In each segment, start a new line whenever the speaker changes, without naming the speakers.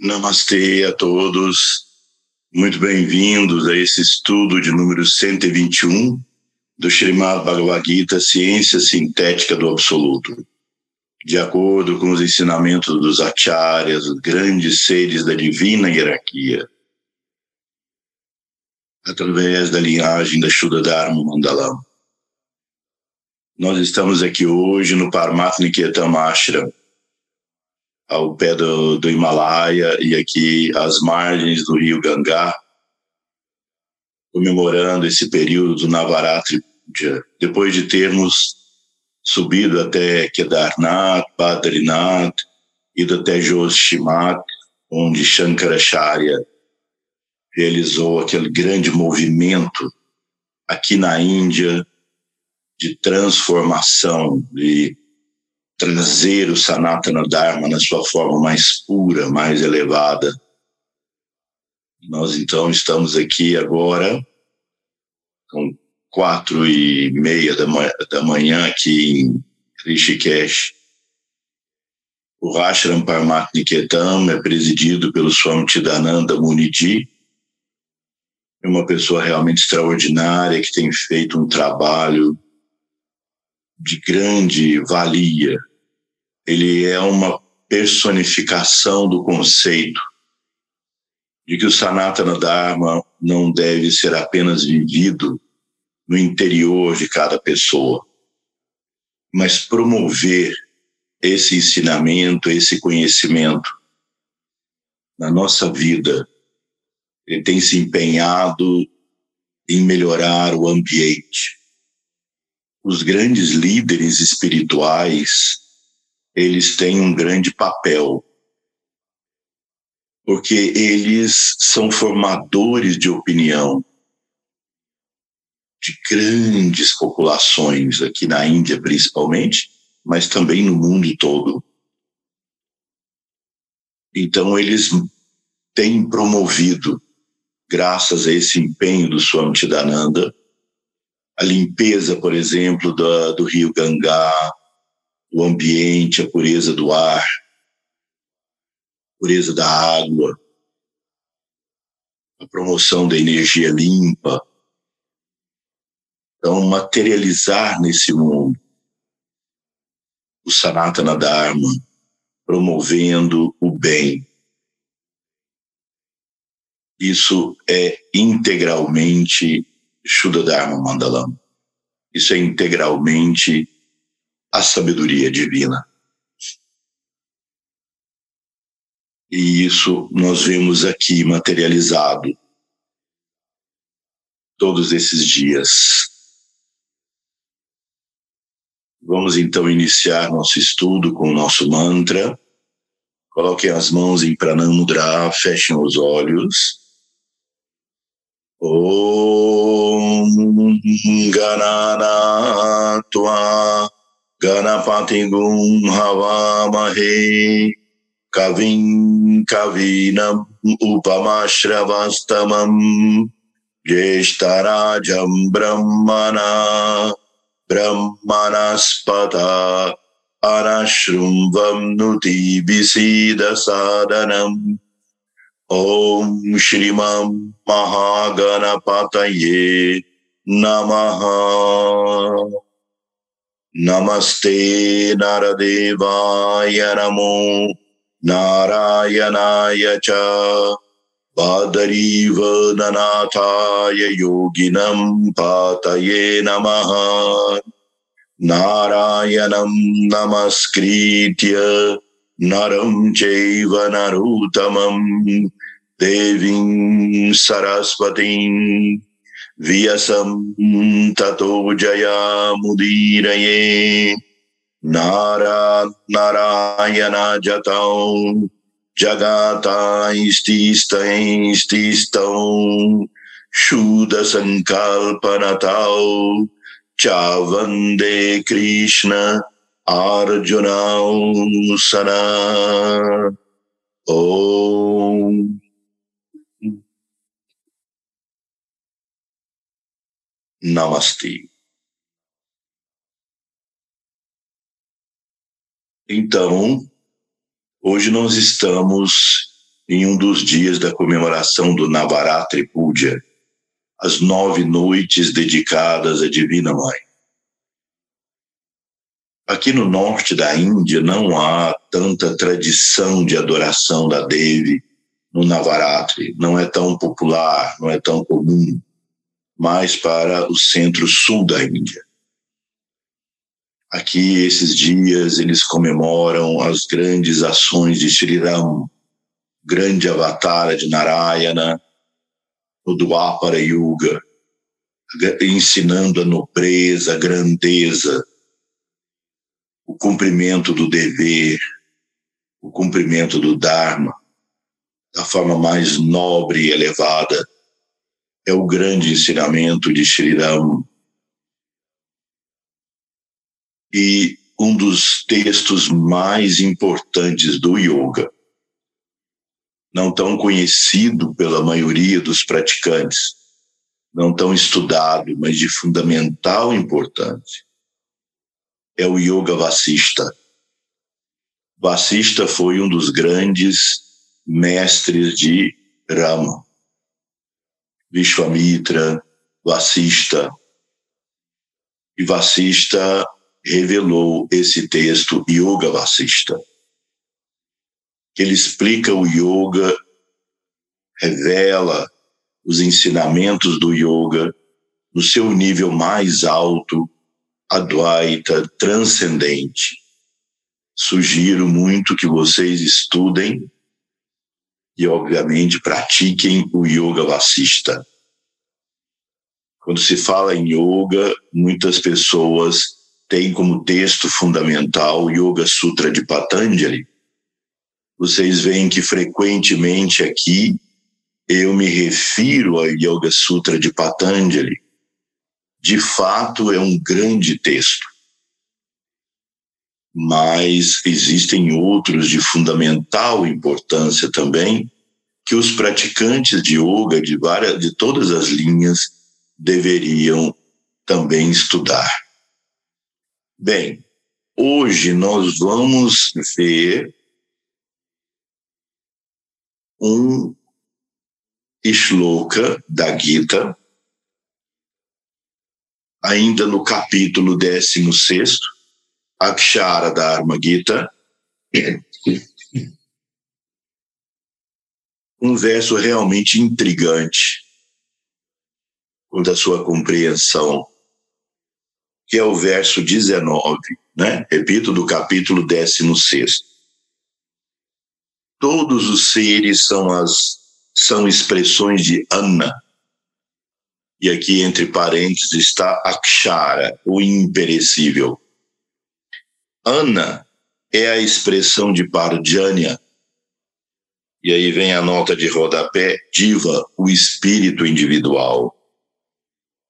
Namastê a todos. Muito bem-vindos a esse estudo de número 121 do Srimad Bhagavad Gita, Ciência Sintética do Absoluto. De acordo com os ensinamentos dos acharyas, os grandes seres da divina hierarquia, através da linhagem da Shuddha Dharma Mandalam. Nós estamos aqui hoje no Paramatniketam Ashram, ao pé do, do Himalaia e aqui às margens do rio Gangá, comemorando esse período do Navaratri, depois de termos subido até Kedarnath, Badrinath, ido até Joshimak, onde Shankaracharya realizou aquele grande movimento aqui na Índia de transformação, de trazer o Sanatana Dharma na sua forma mais pura, mais elevada. Nós então estamos aqui agora com quatro e meia da manhã, da manhã aqui em Rishikesh. O Ashram Parmat Niketam é presidido pelo Swami Chidananda Muniji, é uma pessoa realmente extraordinária que tem feito um trabalho de grande valia ele é uma personificação do conceito de que o Sanatana Dharma não deve ser apenas vivido no interior de cada pessoa, mas promover esse ensinamento, esse conhecimento na nossa vida. Ele tem se empenhado em melhorar o ambiente. Os grandes líderes espirituais eles têm um grande papel, porque eles são formadores de opinião de grandes populações, aqui na Índia principalmente, mas também no mundo todo. Então, eles têm promovido, graças a esse empenho do Swami Chidananda, a limpeza, por exemplo, do, do rio Gangá, o ambiente, a pureza do ar, a pureza da água, a promoção da energia limpa. Então, materializar nesse mundo o Sanatana Dharma, promovendo o bem. Isso é integralmente Shuddha Dharma Mandalam. Isso é integralmente a sabedoria divina. E isso nós vemos aqui materializado todos esses dias. Vamos então iniciar nosso estudo com o nosso mantra. Coloquem as mãos em Pranamudra, fechem os olhos. Om Gananatva गणपतिगुं हवामहे कविं कवीनम् उपमाश्रवस्तमम् ज्येष्ठराजम् ब्रह्मणा ब्रह्मणस्पत अनशृम्वम् नुतिभिसीदसादनम् ॐ श्रीमम् महागणपतये नमः नमस्ते नरदेवाय नमो नारायणाय च। बादरीवननाथाय योगिनं पातये नमः। नारायणं नमस्कृत्य नरं चैव नरोत्तमं। देवीं सरस्वतीं व्यसं ततो जयामुदीरये। नारा नारायण जतौ जगातास्तिस्तैस्तिस्तौ शूदसङ्कल्पनतौ। च वंदे कृष्ण अर्जुनौ सना ॐ Namastê. Então, hoje nós estamos em um dos dias da comemoração do Navaratri Puja, as nove noites dedicadas à Divina Mãe. Aqui no norte da Índia não há tanta tradição de adoração da Devi no Navaratri, não é tão popular, não é tão comum, mais para o centro-sul da Índia. Aqui, esses dias, eles comemoram as grandes ações de Sri Ram, grande avatar de Narayana, no Dwapara Yuga, ensinando a nobreza, a grandeza, o cumprimento do dever, o cumprimento do Dharma, da forma mais nobre e elevada, é o grande ensinamento de Sri Ram. E um dos textos mais importantes do yoga, não tão conhecido pela maioria dos praticantes, não tão estudado, mas de fundamental importância, é o Yoga Vassista. Vassista foi um dos grandes mestres de Rama. Vishwamitra, Vassista. E Vassista revelou esse texto, Yoga Vassista, que ele explica o yoga, revela os ensinamentos do yoga no seu nível mais alto, Advaita, transcendente. Sugiro muito que vocês estudem e, obviamente, pratiquem o yoga vassista. Quando se fala em yoga, muitas pessoas têm como texto fundamental o Yoga Sutra de Patanjali. Vocês veem que frequentemente aqui eu me refiro ao Yoga Sutra de Patanjali de fato é um grande texto. Mas existem outros de fundamental importância também que os praticantes de yoga de várias de todas as linhas deveriam também estudar. Bem, hoje nós vamos ver um shloka da Gita ainda no capítulo 16, Akshara da Arma Gita, um verso realmente intrigante quanto à sua compreensão, que é o verso 19, né? Repito, do capítulo 16. Todos os seres são as são expressões de Anna, e aqui entre parênteses está Akshara, o imperecível. Ana é a expressão de Parjanya, e aí vem a nota de rodapé, Diva, o espírito individual.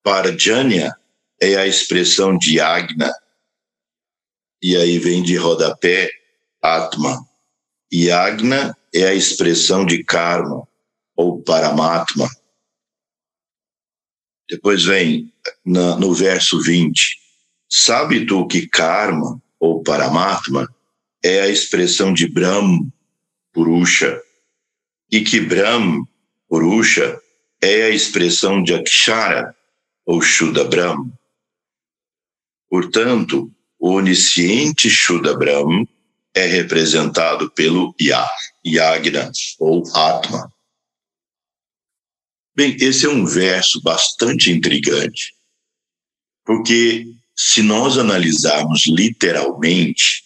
Parjanya é a expressão de Agna, e aí vem de rodapé, Atma. E Agna é a expressão de Karma, ou Paramatma. Depois vem no verso 20: Sabe tu que karma, ou paramatma, é a expressão de Brahm, Purusha, e que Brahm, Purusha, é a expressão de Akshara, ou Shuddha Brahm. Portanto, o onisciente Shuddha Brahm é representado pelo Yah, Yagna, ou Atma. Bem, esse é um verso bastante intrigante, porque se nós analisarmos literalmente,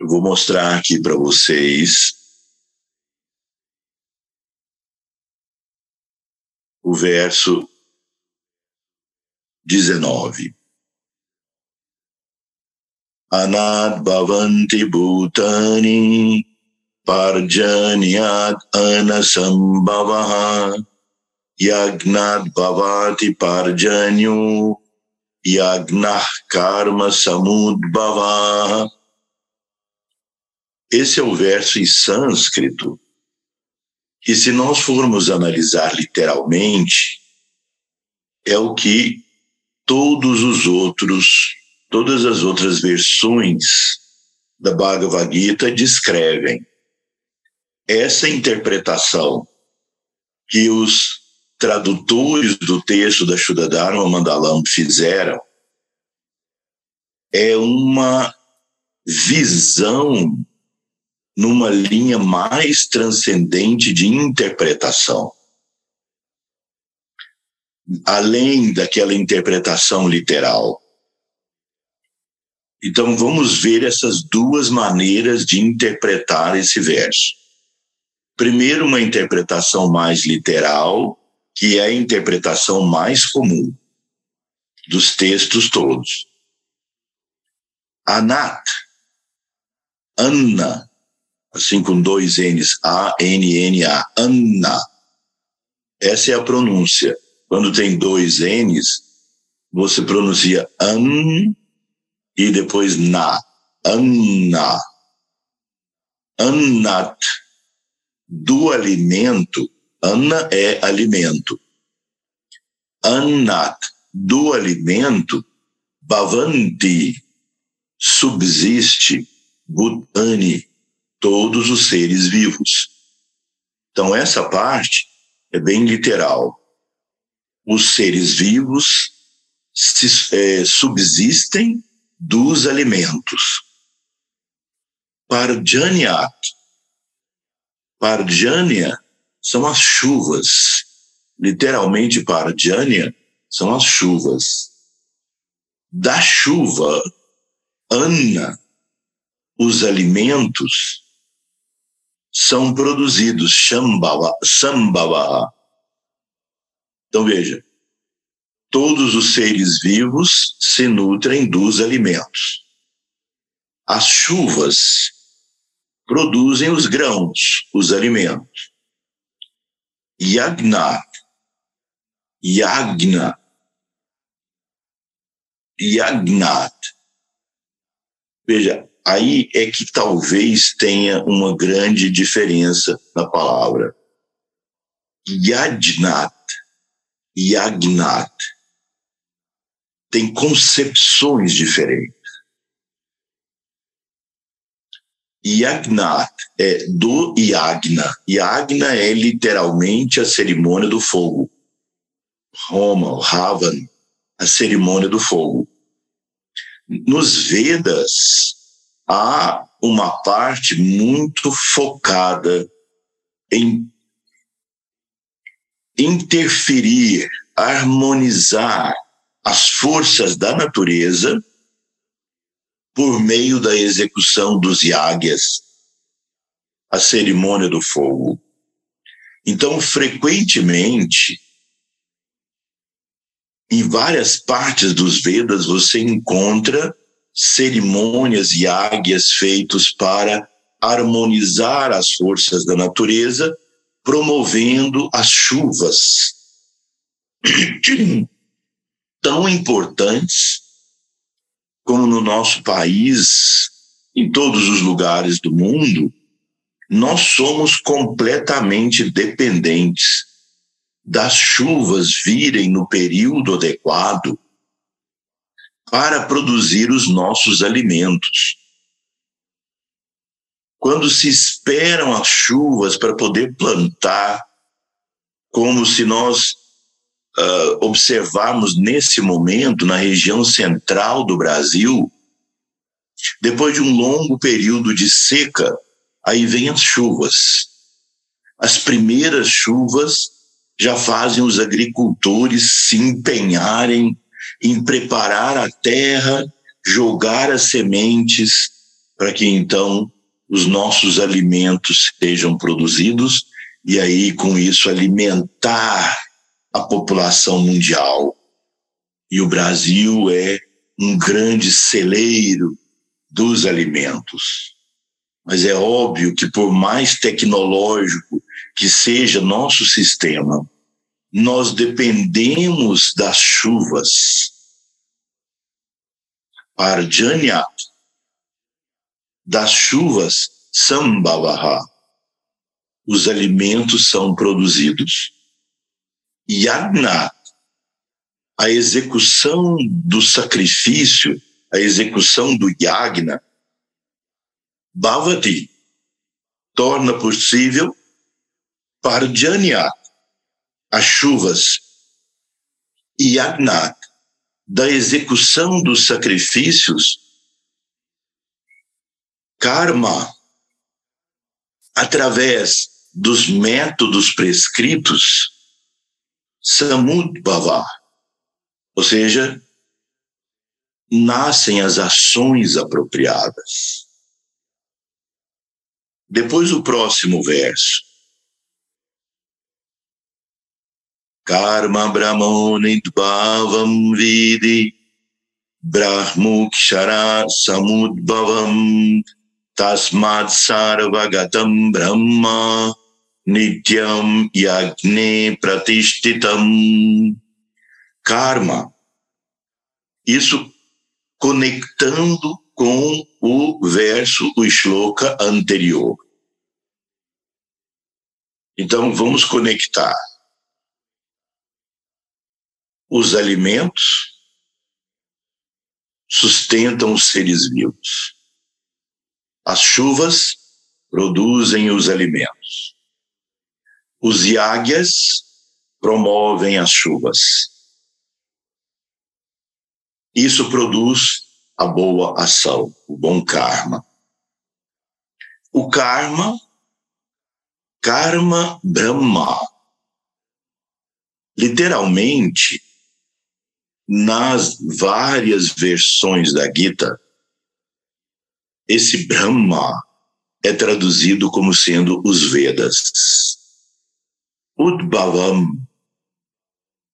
eu vou mostrar aqui para vocês o verso 19. Anad bhavanti bhutani parjanyat anasambhavah yagnat bhavati parjanyu yagnah karma samudbhavah esse é o verso em sânscrito que se nós formos analisar literalmente é o que todos os outros todas as outras versões da Bhagavad Gita descrevem. Essa interpretação que os tradutores do texto da Shuddharma Mandalam fizeram é uma visão numa linha mais transcendente de interpretação. Além daquela interpretação literal. Então vamos ver essas duas maneiras de interpretar esse verso. Primeiro, uma interpretação mais literal, que é a interpretação mais comum dos textos todos. Anat, Anna, assim com dois N's, A-N-N-A, Anna. Essa é a pronúncia. Quando tem dois N's, você pronuncia an e depois na. Anna. Annat, do alimento. Anna é alimento. Annat, do alimento. Bhavanti, subsiste. Bhutani, todos os seres vivos. Então, essa parte é bem literal. Os seres vivos se, é, subsistem dos alimentos. Parjanyat. Parjanya são as chuvas. Literalmente, Parjanya são as chuvas. Da chuva, Anna, os alimentos, são produzidos. Shambhava, Sambhava. Então, veja, todos os seres vivos se nutrem dos alimentos. As chuvas produzem os grãos, os alimentos. Yagna, Yagna, Yagnat. Veja, aí é que talvez tenha uma grande diferença na palavra. Yajnat, Yagnat tem concepções diferentes. Yagnat é do Yagna. Yagna é literalmente a cerimônia do fogo. Roma, Ravan, a cerimônia do fogo. Nos Vedas, há uma parte muito focada em interferir, harmonizar as forças da natureza por meio da execução dos yagyas, a cerimônia do fogo. Então, frequentemente, em várias partes dos Vedas você encontra cerimônias e águias feitos para harmonizar as forças da natureza, promovendo as chuvas. tão importantes como no nosso país, em todos os lugares do mundo, nós somos completamente dependentes das chuvas virem no período adequado para produzir os nossos alimentos. Quando se esperam as chuvas para poder plantar, como se nós uh, observarmos nesse momento, na região central do Brasil, depois de um longo período de seca, aí vem as chuvas. As primeiras chuvas já fazem os agricultores se empenharem em preparar a terra, jogar as sementes, para que então os nossos alimentos sejam produzidos e aí com isso alimentar a população mundial. E o Brasil é um grande celeiro dos alimentos. Mas é óbvio que, por mais tecnológico que seja nosso sistema, nós dependemos das chuvas. Parjanyat, das chuvas, Sambhavaha, os alimentos são produzidos. Yagna, a execução do sacrifício, a execução do yagna, bhavati, torna possível para Janyat, as chuvas, Agnat, da execução dos sacrifícios, karma, através dos métodos prescritos, samudbhava, ou seja, nascem as ações apropriadas. Depois o próximo verso. Karma Brahmonidbhavam Vidi Brahmukshara Samudbhavam Tasmad Sarvagatam Brahma Nityam Yagne Pratishtitam Karma. Isso conectando com o verso, o shloka anterior. Então, vamos conectar os alimentos sustentam os seres vivos. As chuvas produzem os alimentos. Os yagyas promovem as chuvas. Isso produz a boa ação, o bom karma. O karma, karma Brahma, literalmente, nas várias versões da Gita, esse Brahma é traduzido como sendo os Vedas. Udbhavam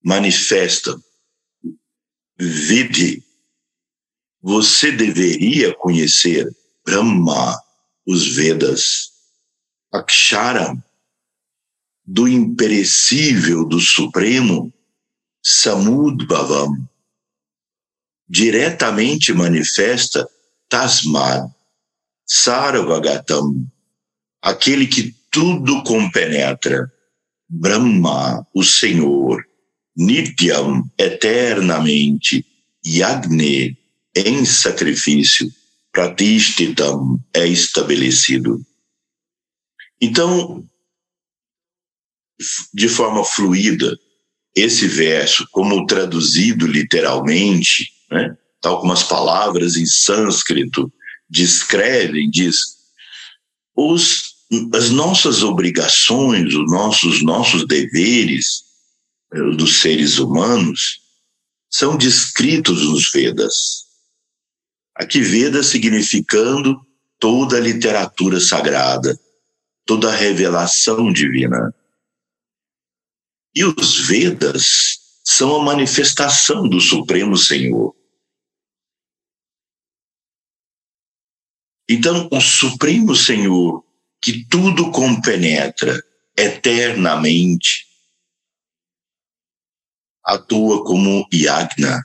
manifesta Vidhi você deveria conhecer Brahma, os Vedas, Akshara, do imperecível do Supremo, Samudbhavam, diretamente manifesta Tasmad, Sarvagatam, aquele que tudo compenetra, Brahma, o Senhor, Nityam, eternamente, Yagni, em sacrifício, pratishtitam é estabelecido. Então, de forma fluida, esse verso, como traduzido literalmente, né, tal como as palavras em sânscrito descrevem, diz: os, as nossas obrigações, os nossos, nossos deveres eh, dos seres humanos são descritos nos Vedas. Aqui Veda significando toda a literatura sagrada, toda a revelação divina. E os Vedas são a manifestação do Supremo Senhor. Então, o Supremo Senhor, que tudo compenetra eternamente, atua como yagna,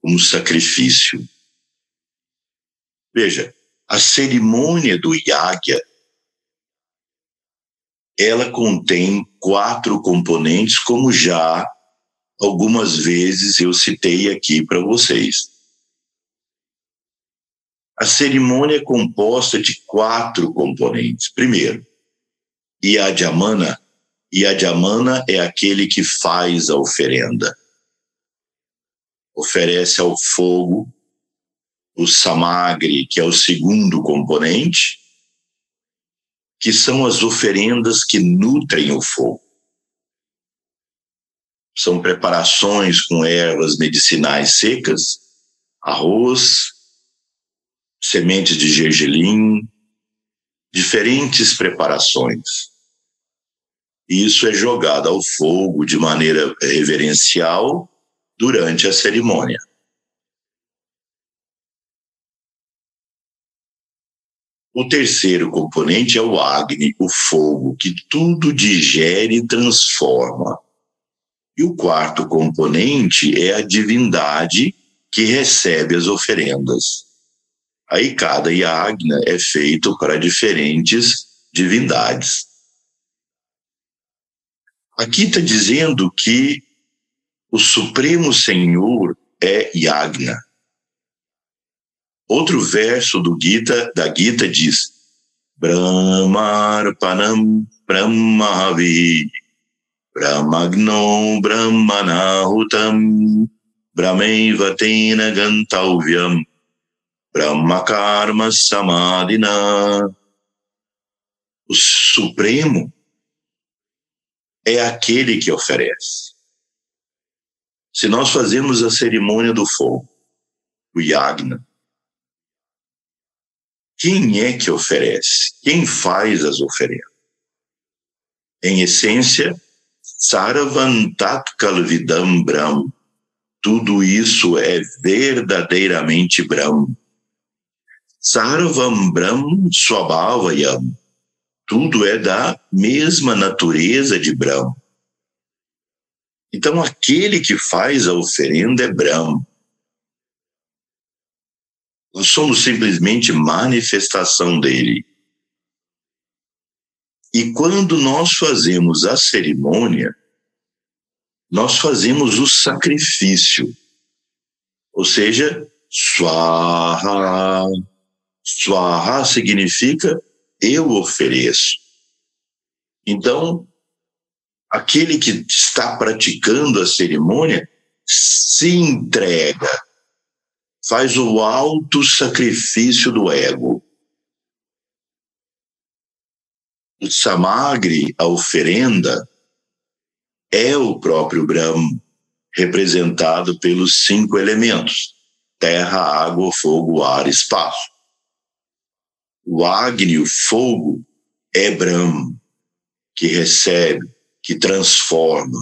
como sacrifício. Veja, a cerimônia do Yagya, ela contém quatro componentes, como já algumas vezes eu citei aqui para vocês. A cerimônia é composta de quatro componentes. Primeiro, Yajamana. Yajamana é aquele que faz a oferenda. Oferece ao fogo o samagri, que é o segundo componente, que são as oferendas que nutrem o fogo. São preparações com ervas medicinais secas, arroz, sementes de gergelim, diferentes preparações. Isso é jogado ao fogo de maneira reverencial durante a cerimônia. O terceiro componente é o Agni, o fogo, que tudo digere e transforma. E o quarto componente é a divindade que recebe as oferendas. Aí cada yagna é feito para diferentes divindades. Aqui está dizendo que o Supremo Senhor é Yagna. Outro verso do Gita, da Gita diz: Brahmarpanam Brahmavi Brahmagno Brahmanahutam Brahmeva Tena Gantavyam Brahmakarma Samadhina O Supremo é aquele que oferece. Se nós fazemos a cerimônia do fogo, o yagna, quem é que oferece? Quem faz as oferendas? Em essência, Saravantat Kalvidam. Tudo isso é verdadeiramente Brahm. Sarvam Brahm Swabhavayam. Tudo é da mesma natureza de Brahm. Então, aquele que faz a oferenda é Brahm. Nós somos simplesmente manifestação dele. E quando nós fazemos a cerimônia, nós fazemos o sacrifício. Ou seja, swaha. Swaha significa eu ofereço. Então, aquele que está praticando a cerimônia se entrega faz o alto sacrifício do ego. O samagri, a oferenda, é o próprio Brahma, representado pelos cinco elementos: terra, água, fogo, ar, espaço. O Agni, o fogo, é Brahma, que recebe, que transforma,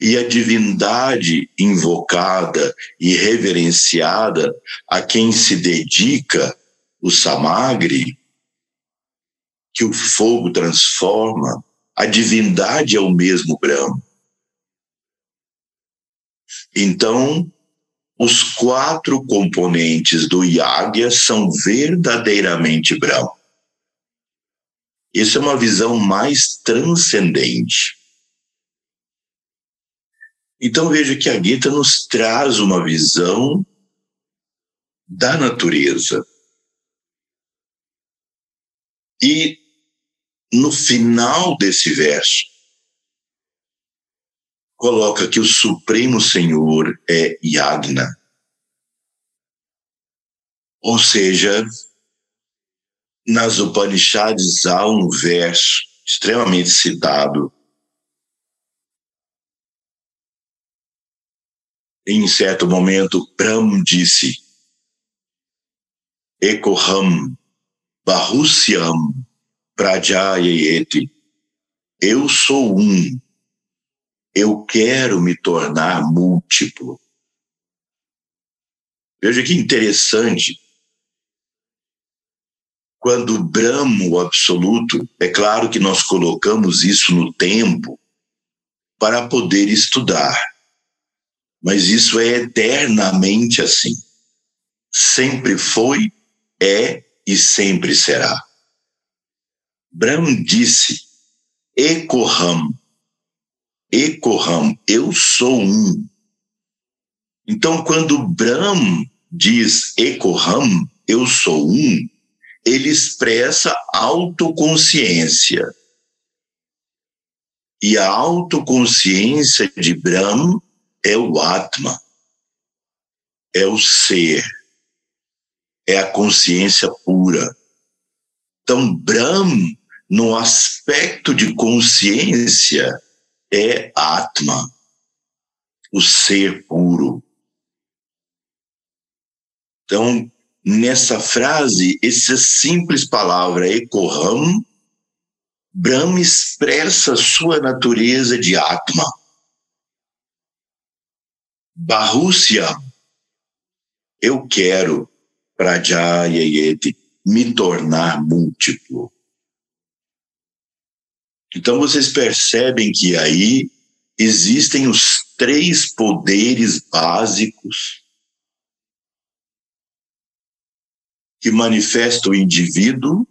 e a divindade invocada e reverenciada a quem se dedica o samagri, que o fogo transforma, a divindade é o mesmo Brahma. Então, os quatro componentes do Yagya são verdadeiramente Brahma. Isso é uma visão mais transcendente. Então veja que a Gita nos traz uma visão da natureza. E no final desse verso, coloca que o Supremo Senhor é Yagna. Ou seja, nas Upanishads há um verso extremamente citado Em certo momento, Brahm disse: Ekoham Bahusyam Prajayeti. Eu sou um. Eu quero me tornar múltiplo. Veja que interessante. Quando Brahma, o absoluto, é claro que nós colocamos isso no tempo para poder estudar mas isso é eternamente assim. Sempre foi, é e sempre será. Brahm disse: Ekoham, Ekoham, eu sou um. Então, quando Brahm diz Ekoham, eu sou um, ele expressa autoconsciência. E a autoconsciência de Brahm é o Atma, é o ser, é a consciência pura. Então, Brahm, no aspecto de consciência, é Atma, o ser puro. Então, nessa frase, essa simples palavra Ekoham, Brahma expressa sua natureza de Atma. Barrúcia, eu quero, Prajayayeti, me tornar múltiplo. Então vocês percebem que aí existem os três poderes básicos que manifestam o indivíduo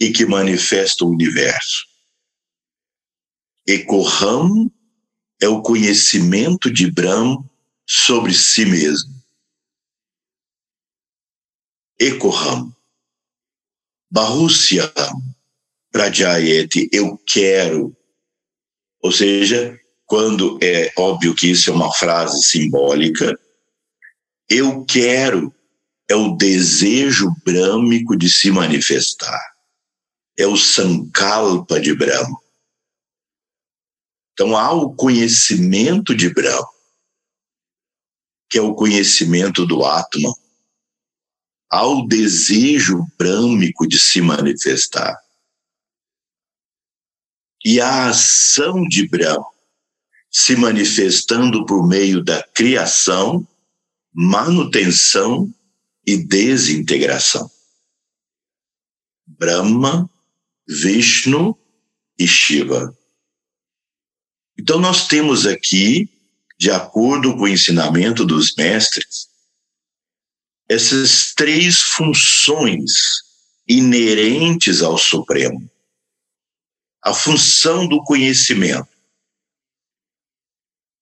e que manifestam o universo. Ekoham é o conhecimento de Brahma sobre si mesmo. Ekoham, Bahusyam, Prajayati, eu quero. Ou seja, quando é óbvio que isso é uma frase simbólica, eu quero é o desejo brâmico de se manifestar. É o sankalpa de Brahma. Então há o conhecimento de Brahma, que é o conhecimento do Atman. Há o desejo brâmico de se manifestar. E a ação de Brahma se manifestando por meio da criação, manutenção e desintegração. Brahma, Vishnu e Shiva. Então, nós temos aqui, de acordo com o ensinamento dos mestres, essas três funções inerentes ao Supremo. A função do conhecimento,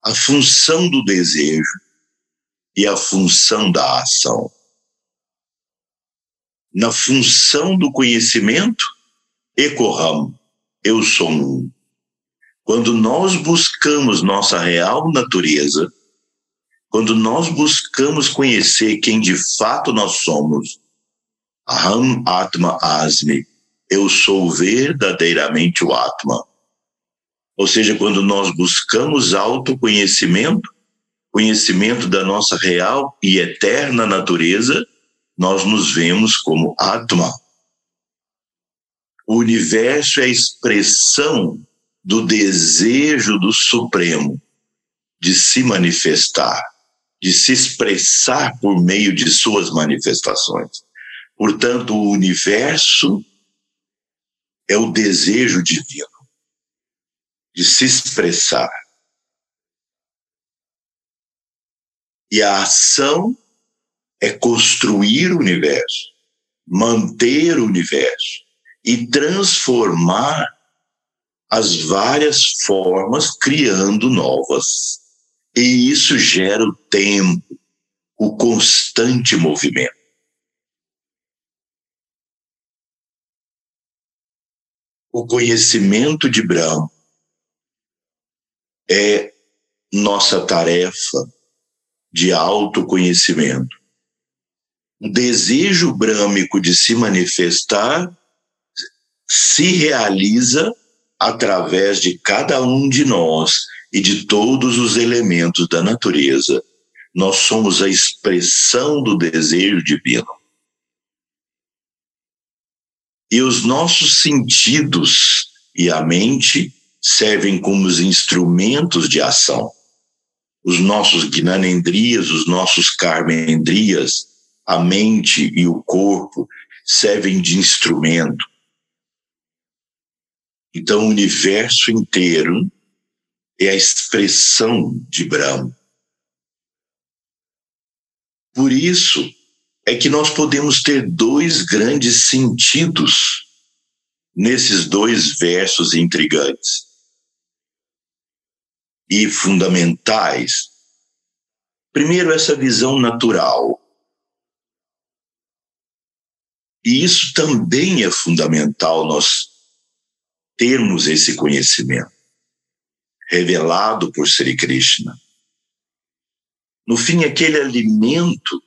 a função do desejo e a função da ação na função do conhecimento, Ekoham, eu sou um. Quando nós buscamos nossa real natureza, quando nós buscamos conhecer quem de fato nós somos, Aham Atma Asmi, eu sou verdadeiramente o Atma. Ou seja, quando nós buscamos autoconhecimento, conhecimento da nossa real e eterna natureza, nós nos vemos como Atma. O universo é a expressão do desejo do Supremo de se manifestar, de se expressar por meio de suas manifestações. Portanto, o universo é o desejo divino de se expressar. E a ação é construir o universo, manter o universo e transformar as várias formas, criando novas. E isso gera o tempo, o constante movimento. O conhecimento de Brahma é nossa tarefa de autoconhecimento o desejo brâmico de se manifestar se realiza através de cada um de nós e de todos os elementos da natureza. Nós somos a expressão do desejo divino. E os nossos sentidos e a mente servem como os instrumentos de ação. Os nossos gnanendrias, os nossos karmendrias, a mente e o corpo servem de instrumento. Então, o universo inteiro é a expressão de Brahma. Por isso é que nós podemos ter dois grandes sentidos nesses dois versos intrigantes e fundamentais. Primeiro, essa visão natural E isso também é fundamental nós termos esse conhecimento revelado por Sri Krishna. No fim, aquele alimento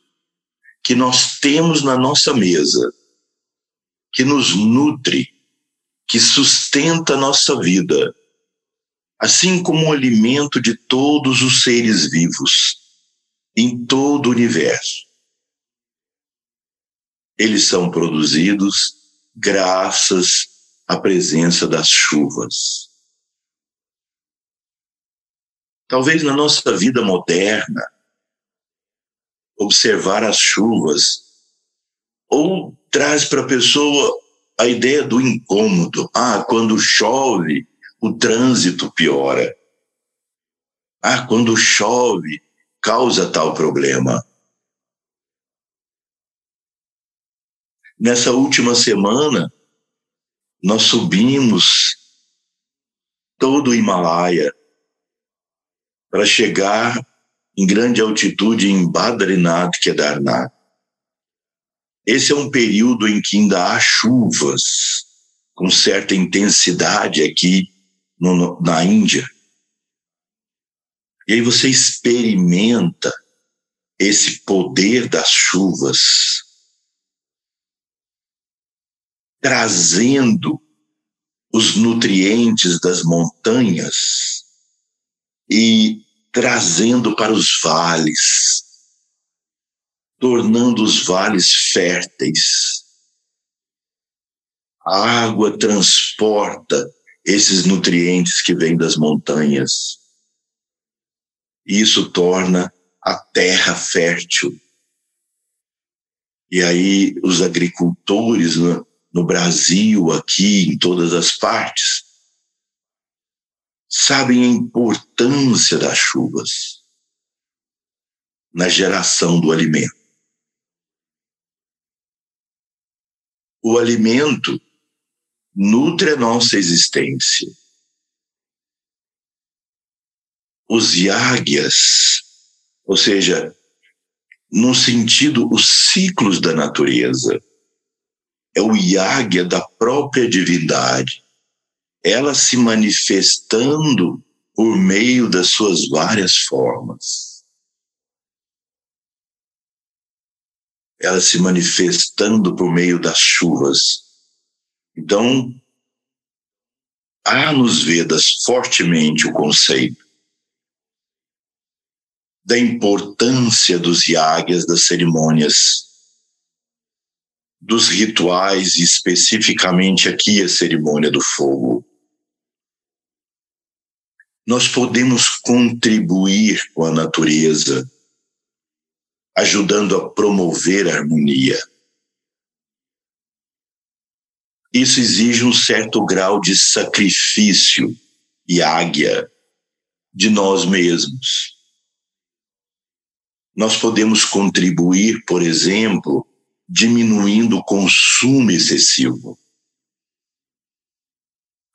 que nós temos na nossa mesa, que nos nutre, que sustenta a nossa vida, assim como o alimento de todos os seres vivos em todo o universo eles são produzidos graças à presença das chuvas. Talvez na nossa vida moderna, observar as chuvas ou traz para a pessoa a ideia do incômodo. Ah, quando chove, o trânsito piora. Ah, quando chove, causa tal problema. Nessa última semana, nós subimos todo o Himalaia para chegar em grande altitude em Badrinath, Kedarnath. Esse é um período em que ainda há chuvas com certa intensidade aqui no, na Índia. E aí você experimenta esse poder das chuvas, trazendo os nutrientes das montanhas e trazendo para os vales, tornando os vales férteis. A água transporta esses nutrientes que vêm das montanhas. Isso torna a terra fértil. E aí os agricultores no, no Brasil, aqui, em todas as partes, sabem a importância das chuvas na geração do alimento. O alimento nutre a nossa existência. Os yagyas, ou seja, no sentido, os ciclos da natureza, é o yagya da própria divindade ela se manifestando por meio das suas várias formas. Ela se manifestando por meio das chuvas. Então, há nos Vedas fortemente o conceito da importância dos yagas, das cerimônias, dos rituais, especificamente aqui a cerimônia do fogo nós podemos contribuir com a natureza, ajudando a promover a harmonia. Isso exige um certo grau de sacrifício e águia de nós mesmos. Nós podemos contribuir, por exemplo, diminuindo o consumo excessivo,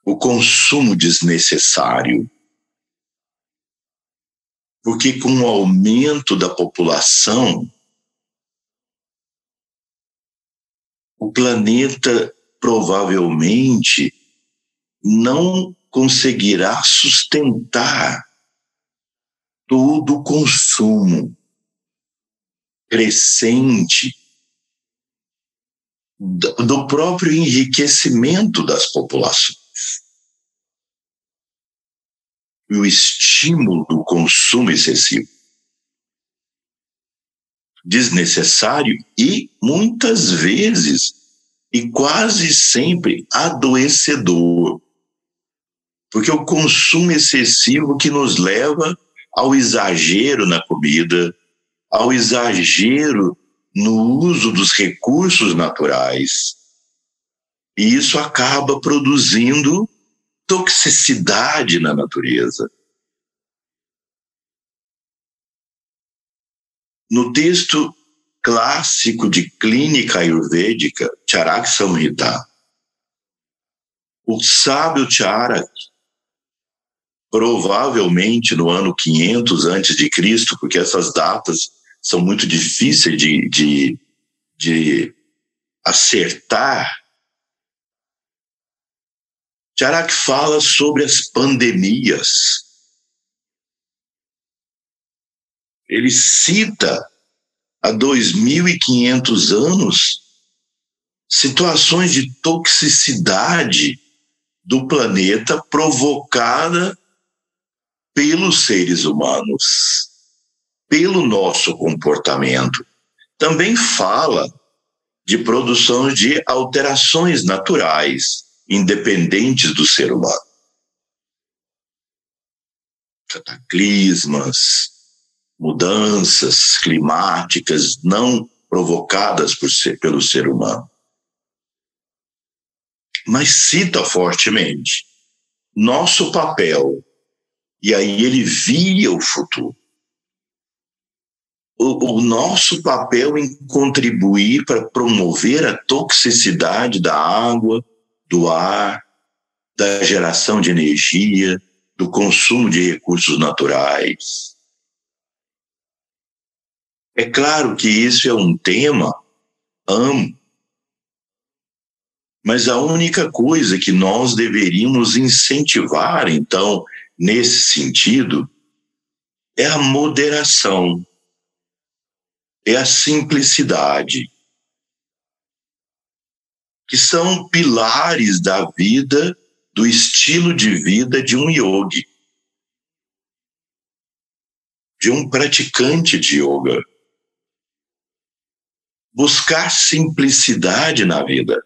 o consumo desnecessário porque com o aumento da população, o planeta provavelmente não conseguirá sustentar todo o consumo crescente do próprio enriquecimento das populações. E o estímulo do consumo excessivo. Desnecessário e muitas vezes, e quase sempre, adoecedor. Porque o consumo excessivo que nos leva ao exagero na comida, ao exagero no uso dos recursos naturais. E isso acaba produzindo toxicidade na natureza. No texto clássico de clínica ayurvédica, Charak Samhita, o sábio Charak, provavelmente no ano 500 antes de Cristo, porque essas datas são muito difíceis de, de, de acertar, Charak fala sobre as pandemias. Ele cita há 2.500 anos situações de toxicidade do planeta provocada pelos seres humanos, pelo nosso comportamento. Também fala de produção de alterações naturais independentes do ser humano. Cataclismas, mudanças climáticas não provocadas por ser, pelo ser humano. Mas cita fortemente nosso papel, e aí ele via o futuro. O, o, nosso papel em contribuir para promover a toxicidade da água, do ar, da geração de energia, do consumo de recursos naturais. É claro que isso é um tema amplo, Mas a única coisa que nós deveríamos incentivar, então, nesse sentido, é a moderação, é a simplicidade, que são pilares da vida, do estilo de vida de um yogi, de um praticante de yoga. Buscar simplicidade na vida.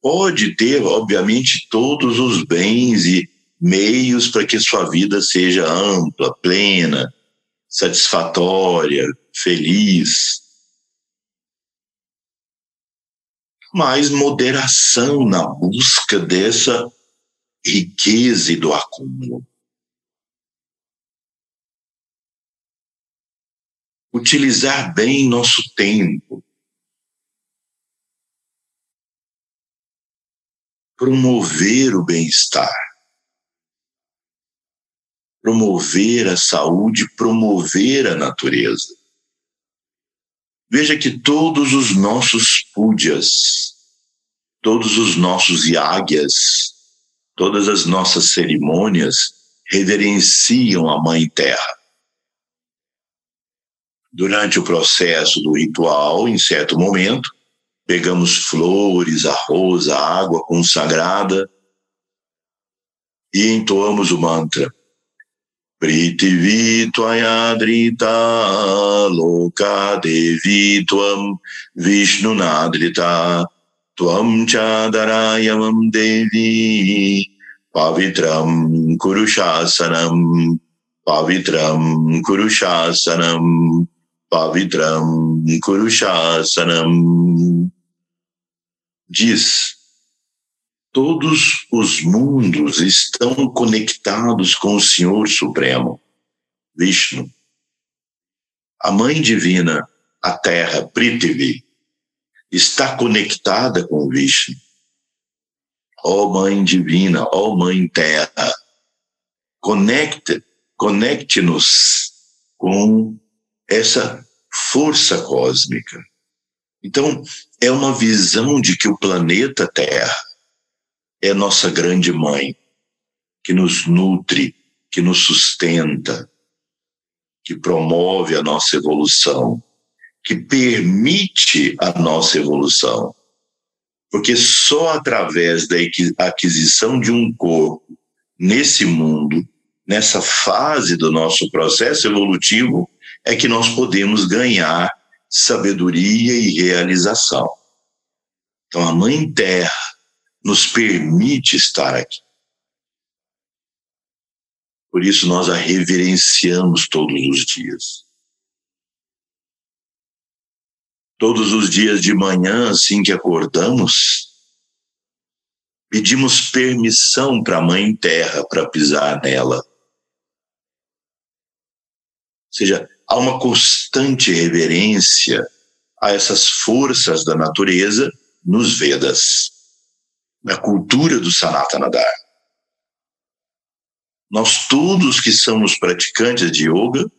Pode ter, obviamente, todos os bens e meios para que sua vida seja ampla, plena, satisfatória, feliz. Mas moderação na busca dessa riqueza e do acúmulo. Utilizar bem nosso tempo. Promover o bem-estar promover a saúde, promover a natureza. Veja que todos os nossos púdias, todos os nossos yagyas, todas as nossas cerimônias reverenciam a Mãe Terra. Durante o processo do ritual, em certo momento, pegamos flores, arroz, água consagrada e entoamos o mantra पृथिवी त्वया धृता लोका देवी त्वं विष्णुनादृता त्वं चादरायवं देवी, पवित्रं कुरुशासनं पवित्रं कुरुशासनं, पवित्रं कुरुशासनम् जिस। Todos os mundos estão conectados com o Senhor Supremo, Vishnu. A Mãe Divina, a Terra, Prithvi, está conectada com Vishnu. Ó oh, Mãe Divina, ó oh, Mãe Terra, conecte, conecte-nos com essa força cósmica. Então, é uma visão de que o planeta Terra é nossa grande mãe, que nos nutre, que nos sustenta, que promove a nossa evolução, que permite a nossa evolução. Porque só através da aquisição de um corpo nesse mundo, nessa fase do nosso processo evolutivo, é que nós podemos ganhar sabedoria e realização. Então, a Mãe Terra, nos permite estar aqui. Por isso nós a reverenciamos todos os dias. Todos os dias de manhã, assim que acordamos, pedimos permissão para a Mãe Terra para pisar nela. Ou seja, há uma constante reverência a essas forças da natureza nos Vedas na cultura do Sanatana Dharma. Nós todos que somos praticantes de yoga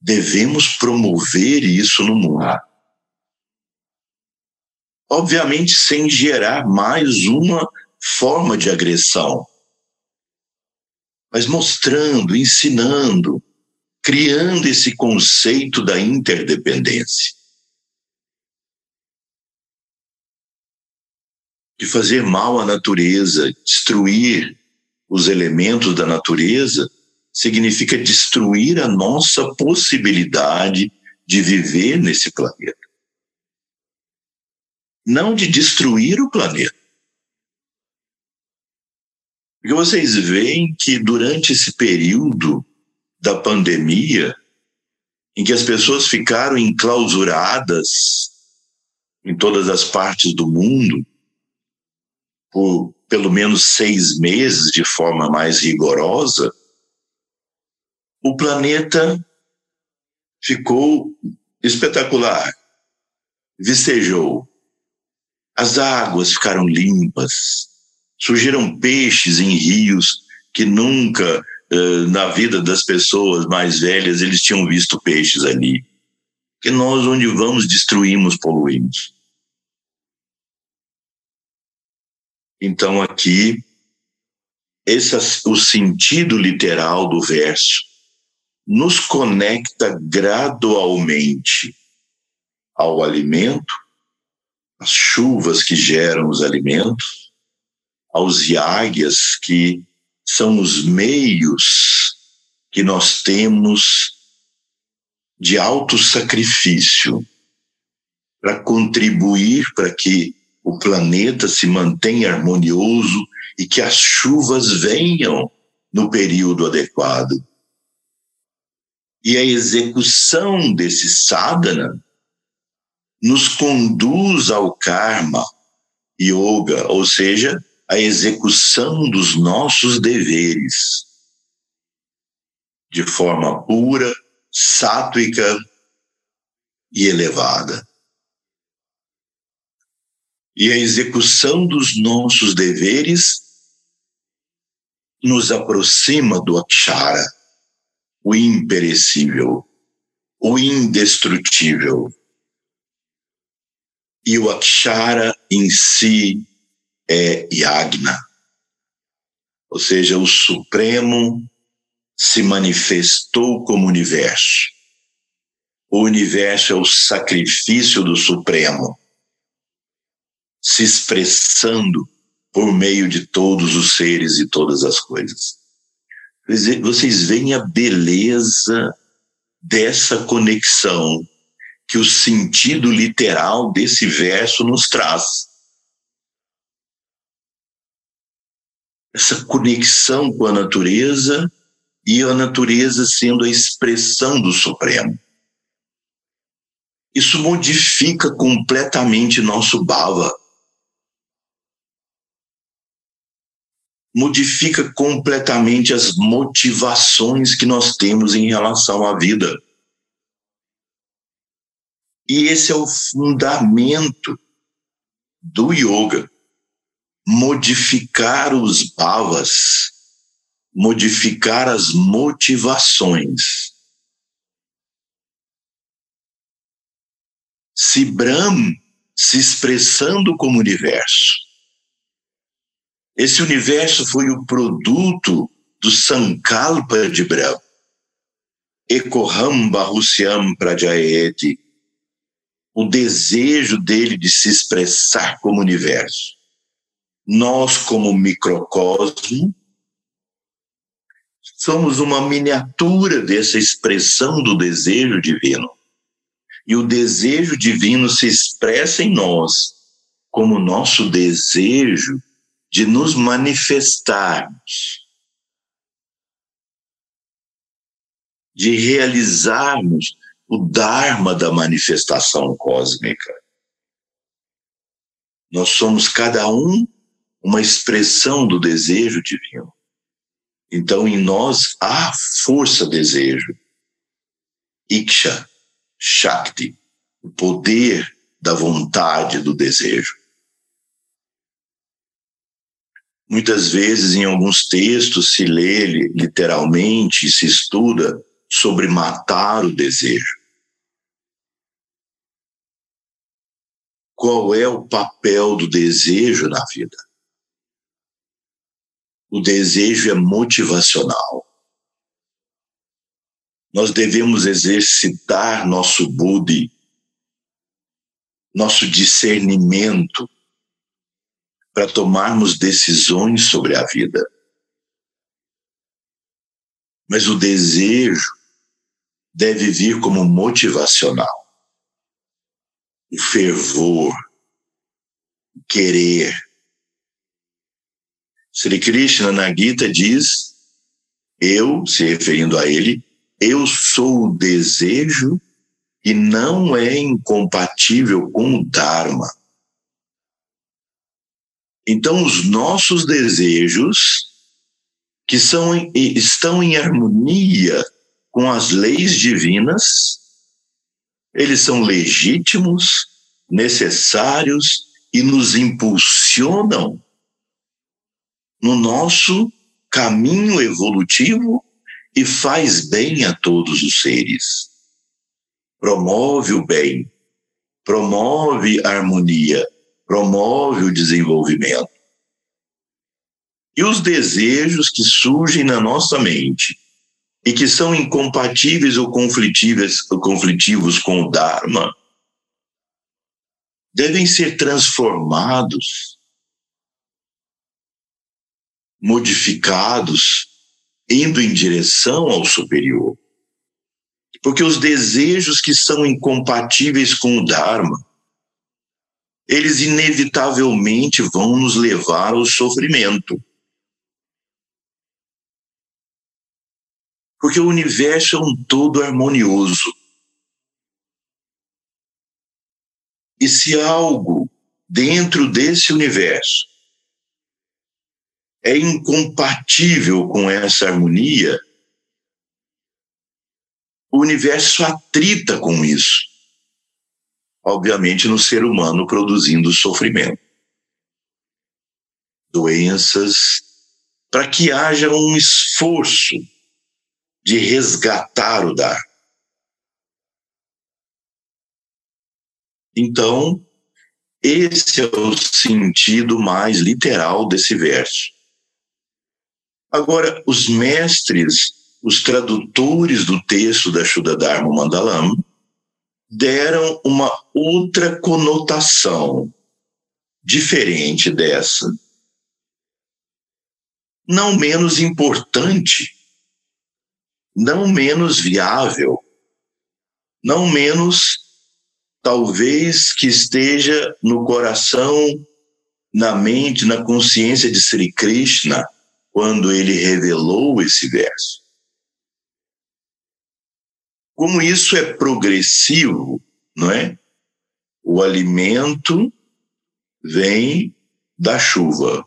devemos promover isso no mundo. Obviamente sem gerar mais uma forma de agressão, mas mostrando, ensinando, criando esse conceito da interdependência. De fazer mal à natureza, destruir os elementos da natureza, significa destruir a nossa possibilidade de viver nesse planeta. Não de destruir o planeta. Porque vocês veem que durante esse período da pandemia, em que as pessoas ficaram enclausuradas em todas as partes do mundo, por pelo menos seis meses de forma mais rigorosa, o planeta ficou espetacular, vicejou. As águas ficaram limpas, surgiram peixes em rios que nunca eh, na vida das pessoas mais velhas eles tinham visto peixes ali. que nós, onde vamos, destruímos, poluímos. Então, aqui, esse, o sentido literal do verso nos conecta gradualmente ao alimento, às chuvas que geram os alimentos, aos iáguias que são os meios que nós temos de alto sacrifício para contribuir para que o planeta se mantenha harmonioso e que as chuvas venham no período adequado. E a execução desse sadhana nos conduz ao karma yoga, ou seja, a execução dos nossos deveres de forma pura, sátrica e elevada. E a execução dos nossos deveres nos aproxima do Akshara, o imperecível, o indestrutível. E o Akshara em si é Yagna, ou seja, o Supremo se manifestou como universo. O universo é o sacrifício do Supremo, se expressando por meio de todos os seres e todas as coisas. Vocês veem a beleza dessa conexão que o sentido literal desse verso nos traz. Essa conexão com a natureza e a natureza sendo a expressão do Supremo. Isso modifica completamente nosso bhava. Modifica completamente as motivações que nós temos em relação à vida. E esse é o fundamento do yoga. Modificar os bhavas modificar as motivações. Se Brahm se expressando como universo, esse universo foi o produto do Sankalpa de Brahm. Ekoham Bahusyam Prajayeti, o desejo dele de se expressar como universo. Nós, como microcosmo, somos uma miniatura dessa expressão do desejo divino. E o desejo divino se expressa em nós como nosso desejo de nos manifestarmos, de realizarmos o Dharma da manifestação cósmica. Nós somos cada um uma expressão do desejo divino. Então, em nós há força, desejo. Iksha, Shakti, o poder da vontade, do desejo. Muitas vezes, em alguns textos, se lê literalmente, se estuda sobre matar o desejo. Qual é o papel do desejo na vida? O desejo é motivacional. Nós devemos exercitar nosso buddhi, nosso discernimento, para tomarmos decisões sobre a vida. Mas o desejo deve vir como motivacional. O fervor, o querer, Sri Krishna na Gita diz: Eu, se referindo a ele, eu sou o desejo e não é incompatível com o Dharma. Então, os nossos desejos, que são, estão em harmonia com as leis divinas, eles são legítimos, necessários e nos impulsionam no nosso caminho evolutivo e faz bem a todos os seres. promove o bem, promove a harmonia, promove o desenvolvimento. E os desejos que surgem na nossa mente e que são incompatíveis ou conflitivos, conflitivos com o Dharma devem ser transformados, modificados, indo em direção ao superior. Porque os desejos que são incompatíveis com o Dharma, eles inevitavelmente vão nos levar ao sofrimento. Porque o universo é um todo harmonioso. E se algo dentro desse universo é incompatível com essa harmonia, o universo atrita com isso. Obviamente, no ser humano produzindo sofrimento, doenças, para que haja um esforço de resgatar o dar. Então, esse é o sentido mais literal desse verso. Agora, os mestres os tradutores do texto da Shuddha Dharma Mandalam deram uma outra conotação diferente dessa. Não menos importante, não menos viável, não menos talvez que esteja no coração, na mente, na consciência de Sri Krishna quando ele revelou esse verso. Como isso é progressivo, não é? O alimento vem da chuva.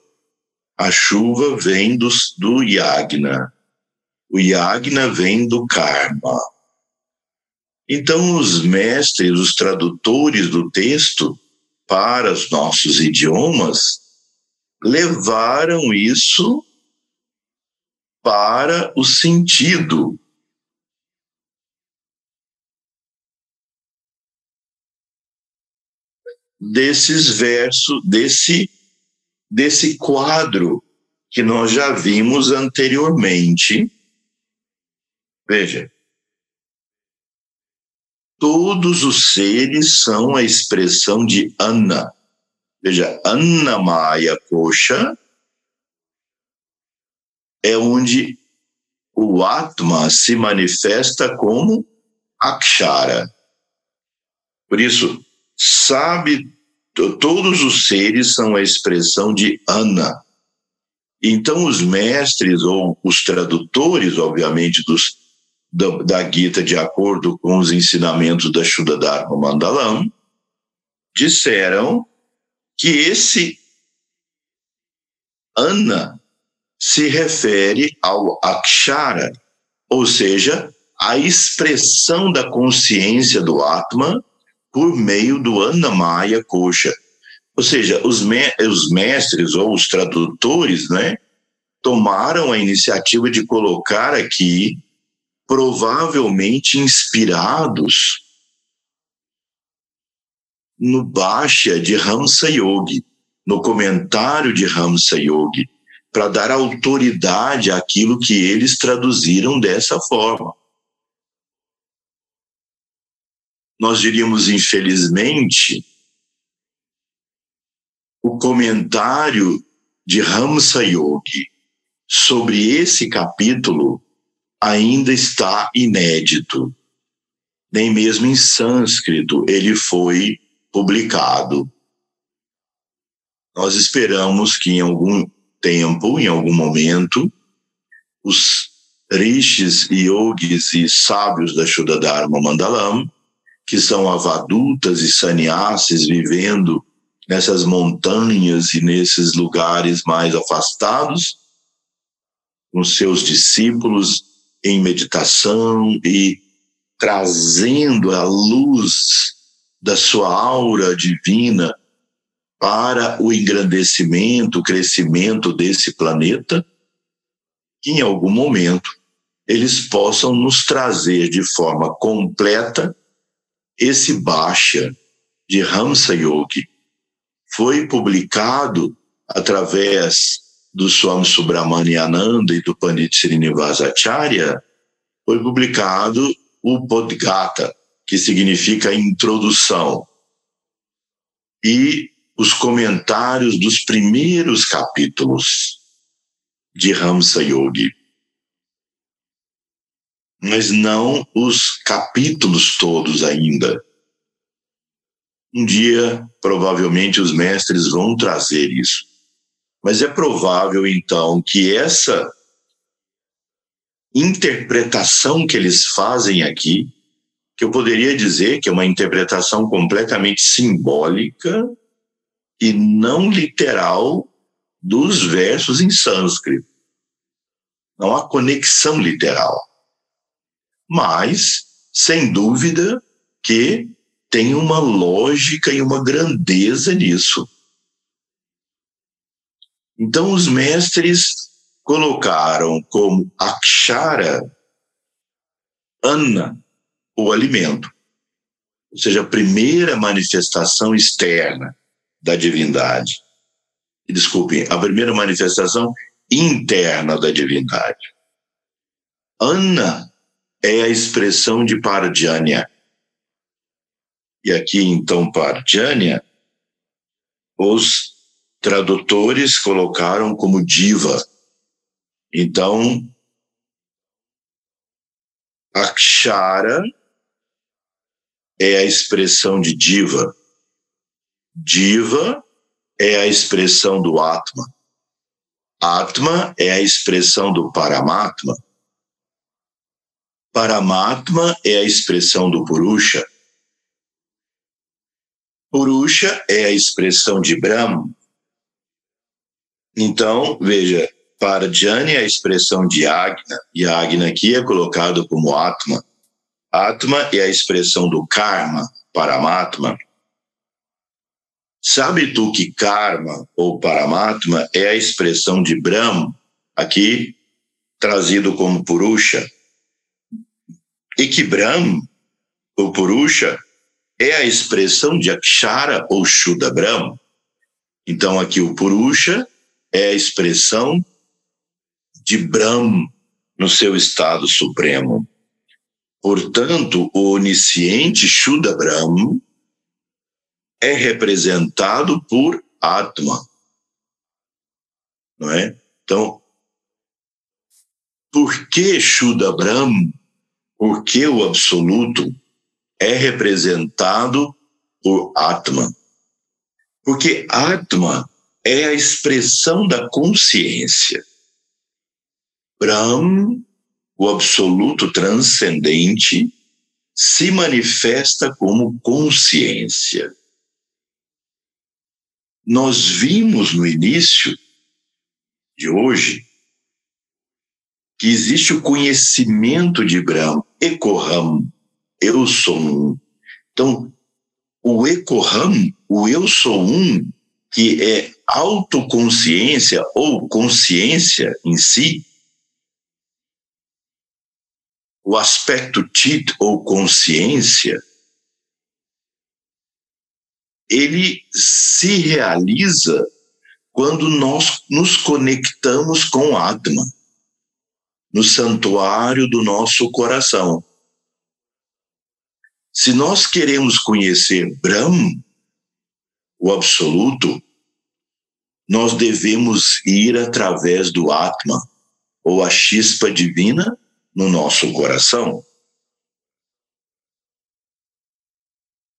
A chuva vem do, do yagna. O yagna vem do karma. Então, os mestres, os tradutores do texto para os nossos idiomas, levaram isso para o sentido desses versos, desse, desse quadro que nós já vimos anteriormente. Veja, todos os seres são a expressão de Anna. Veja, Maya Kosha é onde o Atma se manifesta como Akshara. Por isso, sabe, todos os seres são a expressão de Ana. Então, os mestres ou os tradutores, obviamente, dos, da, da Gita, de acordo com os ensinamentos da Shuddha Dharma Mandalam, disseram que esse Ana se refere ao Akshara, ou seja, a expressão da consciência do Atma por meio do Annamaya Kosha. Ou seja, os, me os mestres ou os tradutores, né, tomaram a iniciativa de colocar aqui, provavelmente inspirados no Bhashya de Hamsa Yogi, no comentário de Hamsa Yogi, para dar autoridade àquilo que eles traduziram dessa forma. Nós diríamos infelizmente, o comentário de Ramsa Yogi sobre esse capítulo ainda está inédito. Nem mesmo em sânscrito ele foi publicado. Nós esperamos que em algum tempo, em algum momento, os rishis, yogis e sábios da Shuddha Dharma Mandalam que são avadutas e sannyasis vivendo nessas montanhas e nesses lugares mais afastados, com seus discípulos em meditação e trazendo a luz da sua aura divina para o engrandecimento, o crescimento desse planeta, que em algum momento eles possam nos trazer de forma completa esse Bhashya de Hamsa Yogi foi publicado através do Swami Subramaniananda e do Pandit Srinivasa Acharya, foi publicado o Bodhgata, que significa introdução, e os comentários dos primeiros capítulos de Hamsa Yogi. Mas não os capítulos todos ainda. Um dia, provavelmente, os mestres vão trazer isso. Mas é provável, então, que essa interpretação que eles fazem aqui, que eu poderia dizer que é uma interpretação completamente simbólica e não literal dos versos em sânscrito. Não há conexão literal. Mas, sem dúvida, que tem uma lógica e uma grandeza nisso. Então, os mestres colocaram como akshara anna, o alimento, ou seja, a primeira manifestação externa da divindade. Desculpem, a primeira manifestação interna da divindade. Anna é a expressão de Parjanya. E aqui, então, Parjanya, os tradutores colocaram como diva. Então, Akshara é a expressão de diva. Diva é a expressão do Atma. Atma é a expressão do Paramatma. Paramatma é a expressão do Purusha. Purusha é a expressão de Brahma. Então, veja, para Jani é a expressão de Agna, e Agna aqui é colocado como Atma. Atma é a expressão do Karma, Paramatma. Sabe tu que Karma ou Paramatma é a expressão de Brahma, aqui trazido como Purusha? E que Brahma, ou Purusha, é a expressão de Akshara ou Shuddha Brahma. Então aqui o Purusha é a expressão de Brahm no seu estado supremo. Portanto, o onisciente Shuddha Brahm é representado por Atma. Não é? Então, por que Shuddha Brahm? Por que o absoluto é representado por Atma? Porque Atma é a expressão da consciência. Brahm, o absoluto transcendente, se manifesta como consciência. Nós vimos no início de hoje que existe o conhecimento de Brahm, Ekoham, eu sou um. Então, o Ekoham, o eu sou um, que é autoconsciência ou consciência em si, o aspecto tit ou consciência, ele se realiza quando nós nos conectamos com o Atma, no santuário do nosso coração. Se nós queremos conhecer Brahma, o absoluto, nós devemos ir através do Atma, ou a chispa divina, no nosso coração.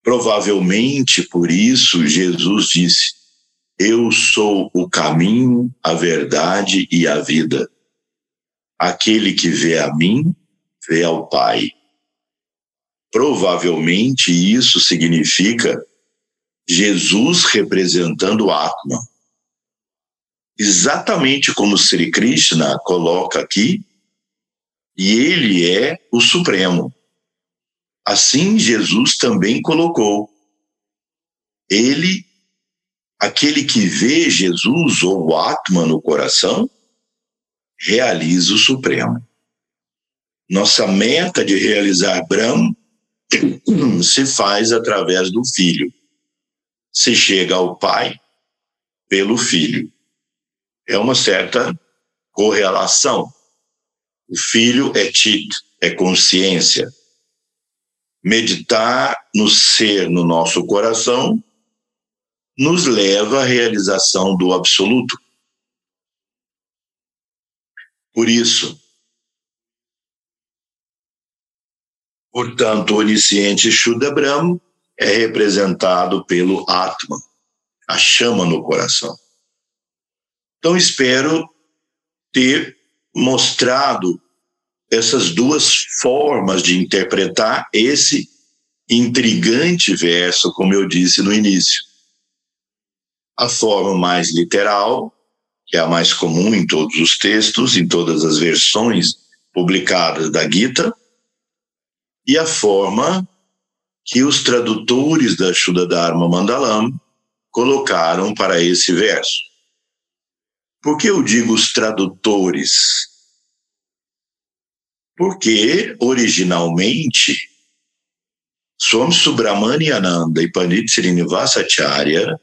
Provavelmente por isso Jesus disse: Eu sou o caminho, a verdade e a vida. Aquele que vê a mim, vê ao Pai. Provavelmente isso significa Jesus representando o Atma. Exatamente como Sri Krishna coloca aqui, e ele é o Supremo. Assim Jesus também colocou. Ele, aquele que vê Jesus ou o Atma no coração, realiza o Supremo. Nossa meta de realizar Brahma se faz através do filho. Se chega ao pai pelo filho. É uma certa correlação. O filho é tito, é consciência. Meditar no ser no nosso coração nos leva à realização do absoluto. Por isso, portanto, o onisciente Shuddha Brahma é representado pelo Atma, a chama no coração. Então, espero ter mostrado essas duas formas de interpretar esse intrigante verso, como eu disse no início. A forma mais literal, é a mais comum em todos os textos, em todas as versões publicadas da Gita, e a forma que os tradutores da Shuddha Dharma Mandalam colocaram para esse verso. Por que eu digo os tradutores? Porque, originalmente, Swami Subramaniananda e Pandit Srinivasacharya,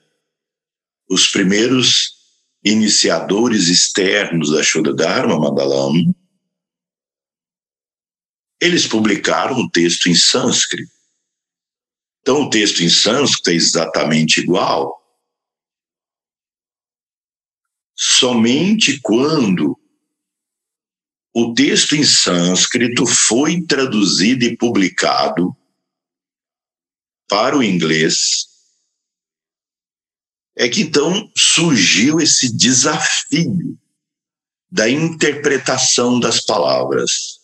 os primeiros iniciadores externos da Shuddha Dharma Mandalam, eles publicaram um texto em sânscrito. Então, o texto em sânscrito é exatamente igual, somente quando o texto em sânscrito foi traduzido e publicado para o inglês, é que então surgiu esse desafio da interpretação das palavras.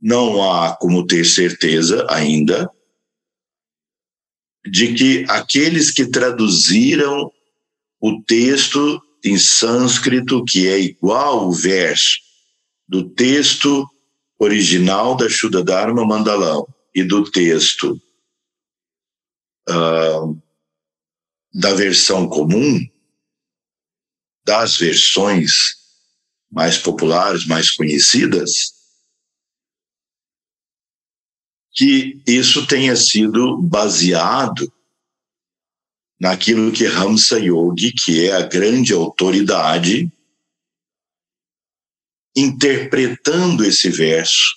Não há como ter certeza ainda de que aqueles que traduziram o texto em sânscrito, que é igual ao verso do texto original da Shuddha Dharma Mandalam e do texto uh, da versão comum, das versões mais populares, mais conhecidas, que isso tenha sido baseado naquilo que Ramsa Yogi, que é a grande autoridade, interpretando esse verso,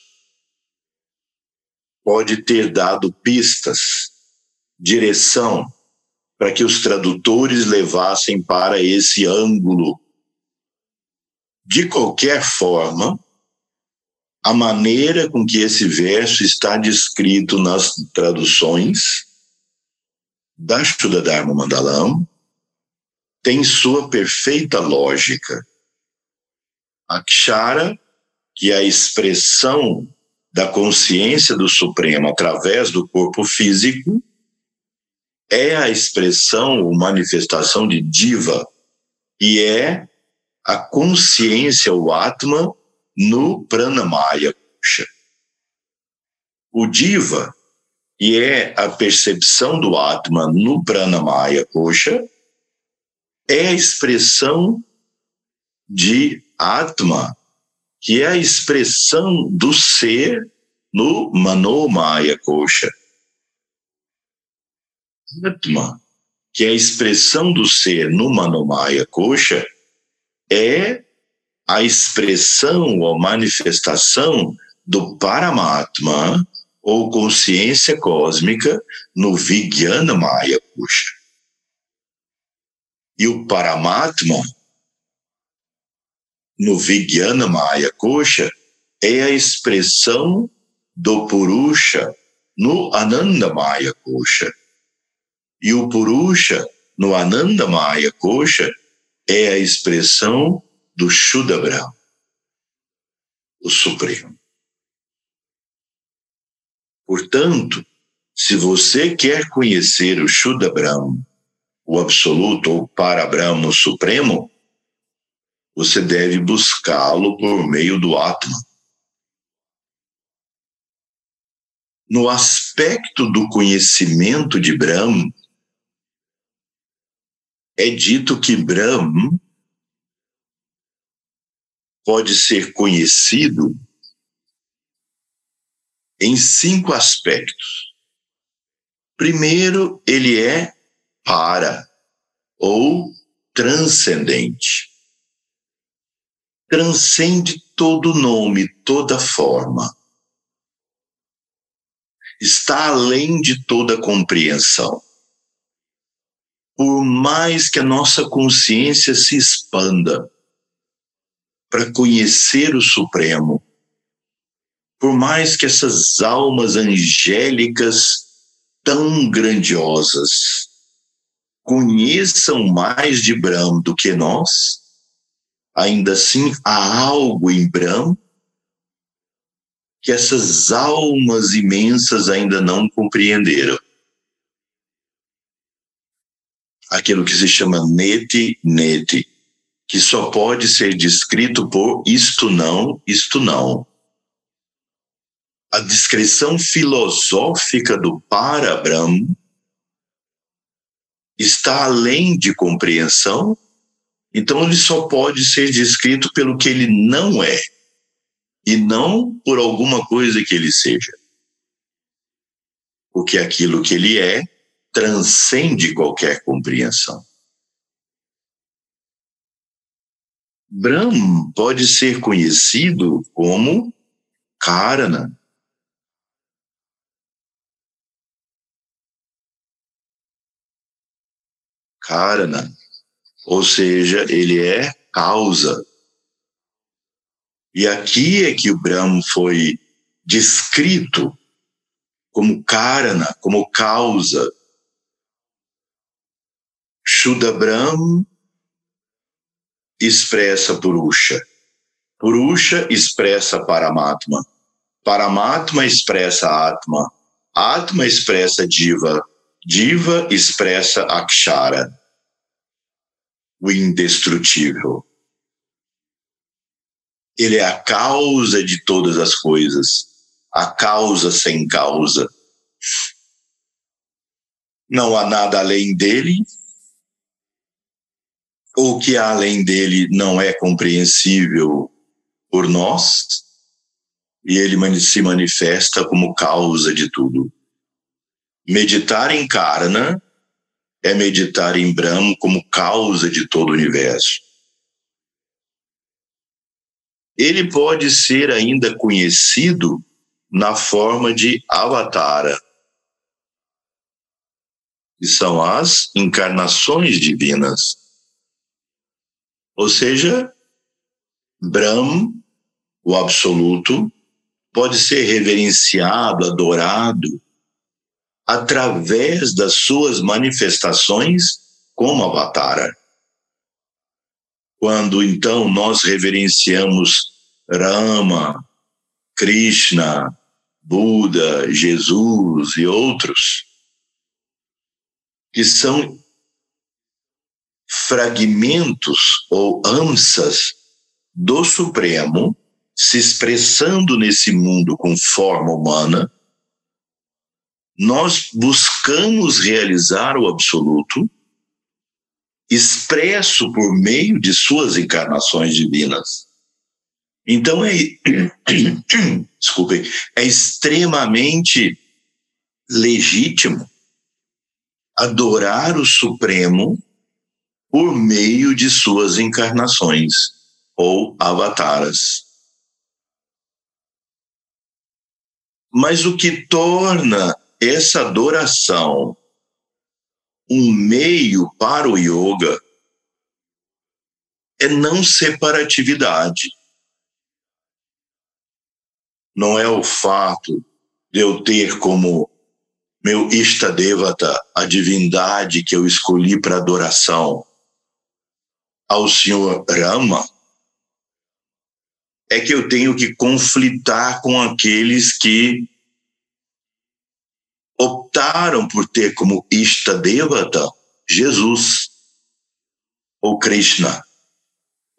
pode ter dado pistas, direção, para que os tradutores levassem para esse ângulo. De qualquer forma, a maneira com que esse verso está descrito nas traduções da Shuddha Dharma Mandalam tem sua perfeita lógica. Akshara, que é a expressão da consciência do Supremo através do corpo físico, é a expressão ou manifestação de Diva, e é a consciência, o Atma, no Pranamaya. O Diva, que é a percepção do Atma no Pranamaya Kosha, é a expressão de Atma, que é a expressão do ser no Manomaya Kosha. Atma, que é a expressão do ser no Manomaya Kosha, é a expressão ou manifestação do Paramatma, ou consciência cósmica, no Vijnana Maya Kusha. E o Paramatma, no Vijnana Maya Kosha, é a expressão do Purusha no Ananda Maya Kosha. E o Purusha no Ananda Maya Kosha é a expressão do Shuddha Brahma, o Supremo. Portanto, se você quer conhecer o Shuddha Brahma, o Absoluto ou Para Brahma, o Supremo, você deve buscá-lo por meio do Atma. No aspecto do conhecimento de Brahma, é dito que Brahma pode ser conhecido em cinco aspectos. Primeiro, ele é para ou transcendente. Transcende todo nome, toda forma. Está além de toda compreensão. Por mais que a nossa consciência se expanda para conhecer o Supremo, por mais que essas almas angélicas tão grandiosas conheçam mais de Brahm do que nós, ainda assim há algo em Brahm que essas almas imensas ainda não compreenderam. Aquilo que se chama nete, nete, que só pode ser descrito por isto não, isto não. A descrição filosófica do para Brahma está além de compreensão, então ele só pode ser descrito pelo que ele não é, e não por alguma coisa que ele seja. Porque aquilo que ele é transcende qualquer compreensão. Brahm pode ser conhecido como Karana, Karana, ou seja, ele é causa. E aqui é que o Brahma foi descrito como Karana, como causa. Shuddha Brahma expressa Purusha. Purusha expressa Paramatma. Paramatma expressa Atma. Atma expressa Diva. Diva expressa Akshara o indestrutível. Ele é a causa de todas as coisas, a causa sem causa. Não há nada além dele. O que além dele não é compreensível por nós, e ele se manifesta como causa de tudo. Meditar em Karna é meditar em Brahma como causa de todo o universo. Ele pode ser ainda conhecido na forma de Avatara, que são as encarnações divinas. Ou seja, Brahma, o absoluto, pode ser reverenciado, adorado através das suas manifestações como Avatara. Quando então nós reverenciamos Rama, Krishna, Buda, Jesus e outros, que são fragmentos ou amsas do Supremo se expressando nesse mundo com forma humana, nós buscamos realizar o absoluto expresso por meio de suas encarnações divinas. Então é desculpem, é extremamente legítimo adorar o Supremo por meio de suas encarnações ou avataras. Mas o que torna essa adoração um meio para o yoga é não separatividade. Não é o fato de eu ter como meu Ishtadevata, a divindade que eu escolhi para adoração, ao Senhor Rama, é que eu tenho que conflitar com aqueles que optaram por ter como Ishta Devata Jesus, ou Krishna,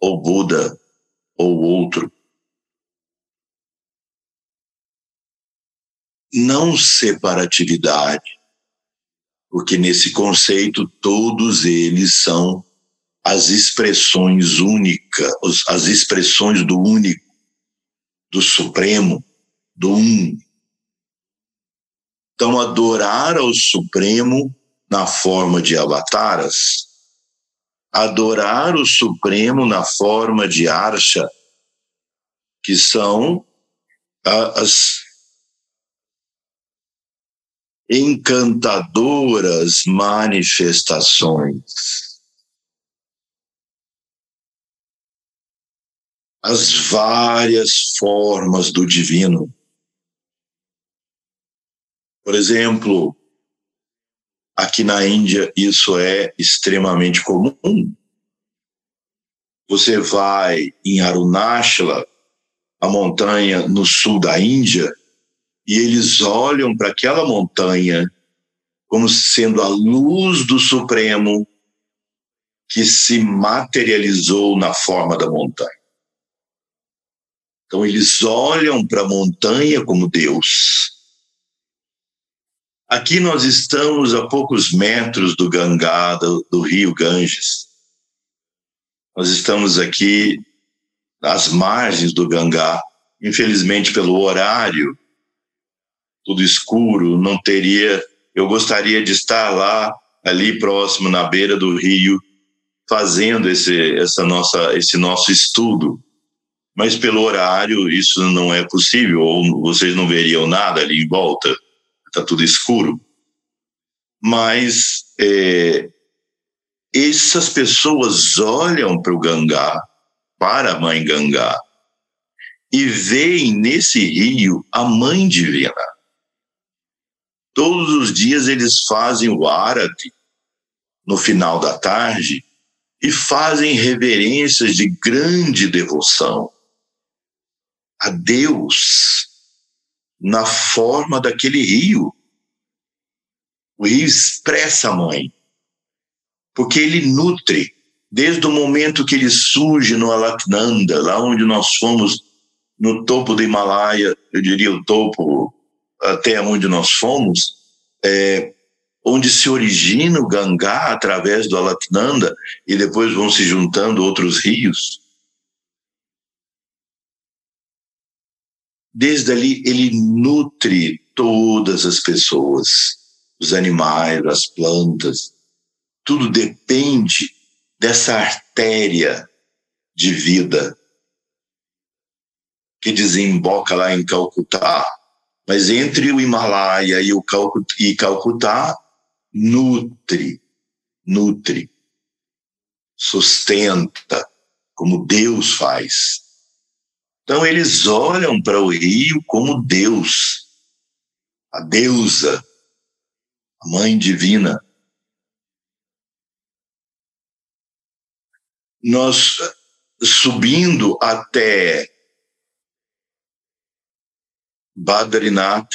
ou Buda, ou outro. Não separatividade, porque nesse conceito todos eles são as expressões únicas, as expressões do único, do supremo, do um, Então, adorar ao Supremo na forma de avataras, adorar o Supremo na forma de Archa, que são as encantadoras manifestações. As várias formas do divino. Por exemplo, aqui na Índia isso é extremamente comum. Você vai em Arunachala, a montanha no sul da Índia, e eles olham para aquela montanha como sendo a luz do Supremo que se materializou na forma da montanha. Então eles olham para a montanha como Deus. Aqui nós estamos a poucos metros do Gangá, do, do rio Ganges. Nós estamos aqui às margens do Gangá. Infelizmente, pelo horário, tudo escuro, não teria. Eu gostaria de estar lá, ali próximo, na beira do rio, fazendo esse, essa nossa, esse nosso estudo. Mas pelo horário, isso não é possível, ou vocês não veriam nada ali em volta, está tudo escuro. Mas é, essas pessoas olham para o Gangá, para a mãe Gangá, e veem nesse rio a mãe divina. Todos os dias eles fazem o Arati no final da tarde e fazem reverências de grande devoção a Deus na forma daquele rio. O rio expressa a mãe, porque ele nutre, desde o momento que ele surge no Alaknanda, lá onde nós fomos, no topo do Himalaia, eu diria o topo até onde nós fomos, é, onde se origina o Gangá através do Alaknanda e depois vão se juntando outros rios. Desde ali ele nutre todas as pessoas, os animais, as plantas. Tudo depende dessa artéria de vida que desemboca lá em Calcutá mas entre o Himalaia e o e Calcutá nutre, nutre, sustenta, como Deus faz. Então eles olham para o rio como Deus, a deusa, a mãe divina. Nós subindo até Badrinath,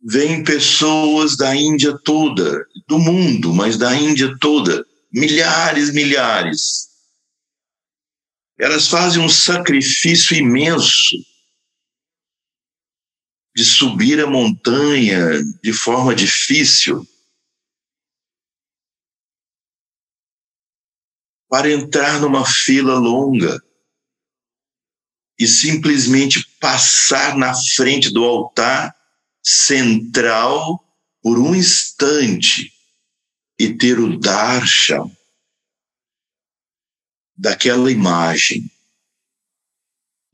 vêm pessoas da Índia toda, do mundo, mas da Índia toda, milhares, milhares. Elas fazem um sacrifício imenso de subir a montanha de forma difícil. Para entrar numa fila longa e simplesmente passar na frente do altar central por um instante e ter o darshan daquela imagem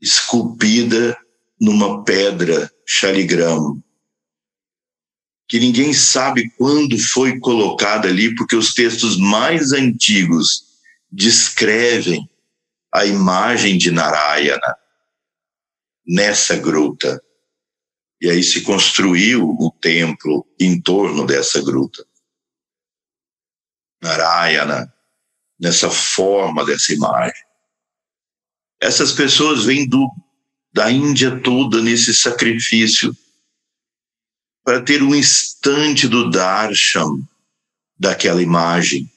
esculpida numa pedra chaligram que ninguém sabe quando foi colocada ali, porque os textos mais antigos descrevem a imagem de Narayana nessa gruta. E aí se construiu o templo em torno dessa gruta. Narayana, nessa forma dessa imagem. Essas pessoas vêm do, da Índia toda nesse sacrifício para ter um instante do darshan daquela imagem.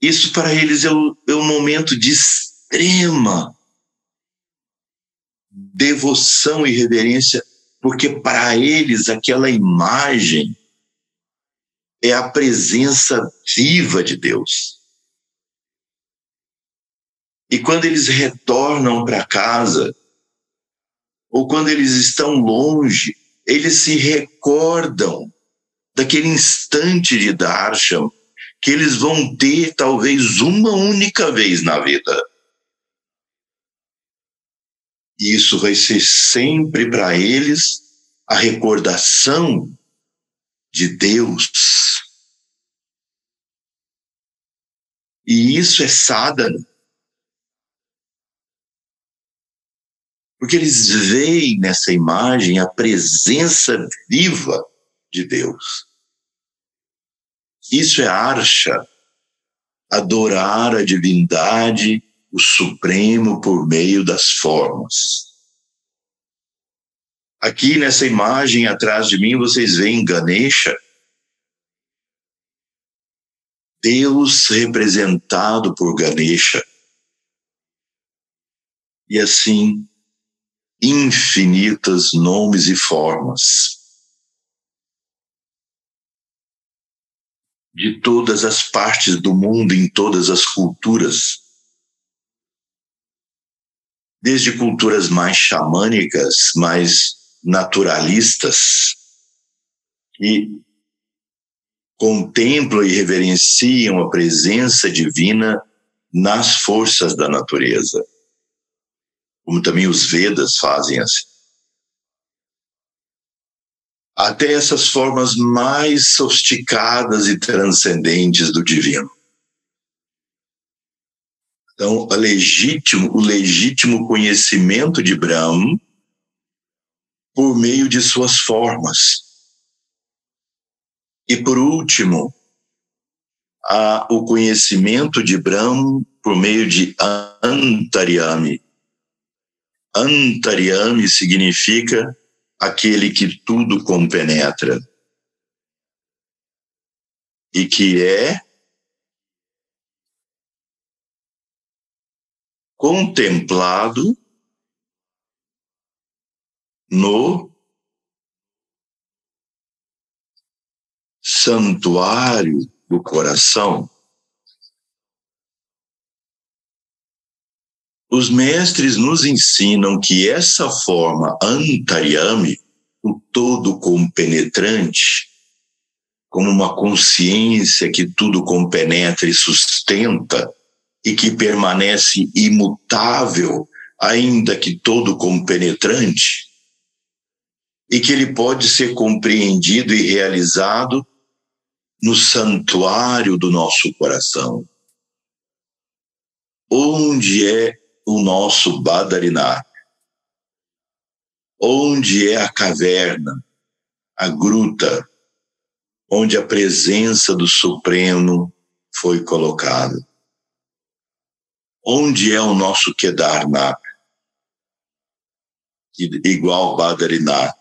Isso para eles é o, é um momento de extrema devoção e reverência, porque para eles aquela imagem é a presença viva de Deus. E quando eles retornam para casa, ou quando eles estão longe, eles se recordam daquele instante de Darshan que eles vão ter talvez uma única vez na vida. E isso vai ser sempre para eles a recordação de Deus. E isso é sadhana. Porque eles veem nessa imagem a presença viva de Deus. Isso é archa, adorar a divindade, o Supremo, por meio das formas. Aqui nessa imagem atrás de mim, vocês veem Ganesha, Deus representado por Ganesha. E assim, infinitas nomes e formas. De todas as partes do mundo, em todas as culturas. Desde culturas mais xamânicas, mais naturalistas, que contemplam e reverenciam a presença divina nas forças da natureza como também os Vedas fazem assim. Até essas formas mais sofisticadas e transcendentes do divino. Então, o legítimo, o legítimo conhecimento de Brahma por meio de suas formas. E por último, a, o conhecimento de Brahma por meio de Antaryami, Antaryami significa aquele que tudo compenetra e que é contemplado no santuário do coração. Os mestres nos ensinam que essa forma antaryami, o todo compenetrante, como uma consciência que tudo compenetra e sustenta e que permanece imutável, ainda que todo compenetrante, e que ele pode ser compreendido e realizado no santuário do nosso coração. Onde é o nosso Badarinath. Onde é a caverna, a gruta, onde a presença do Supremo foi colocada? Onde é o nosso Kedarnath? Igual Badarinath,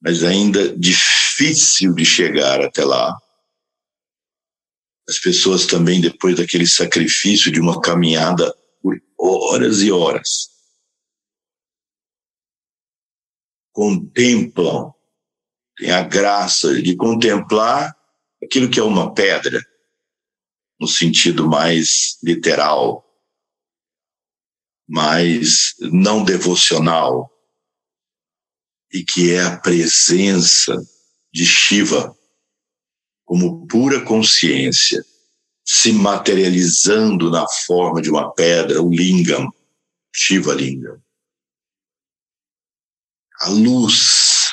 mas ainda difícil de chegar até lá. As pessoas também, depois daquele sacrifício de uma caminhada horas e horas. Contemplam, têm a graça de contemplar aquilo que é uma pedra, no sentido mais literal, mais não devocional, e que é a presença de Shiva como pura consciência se materializando na forma de uma pedra, o lingam, Shiva Lingam. A luz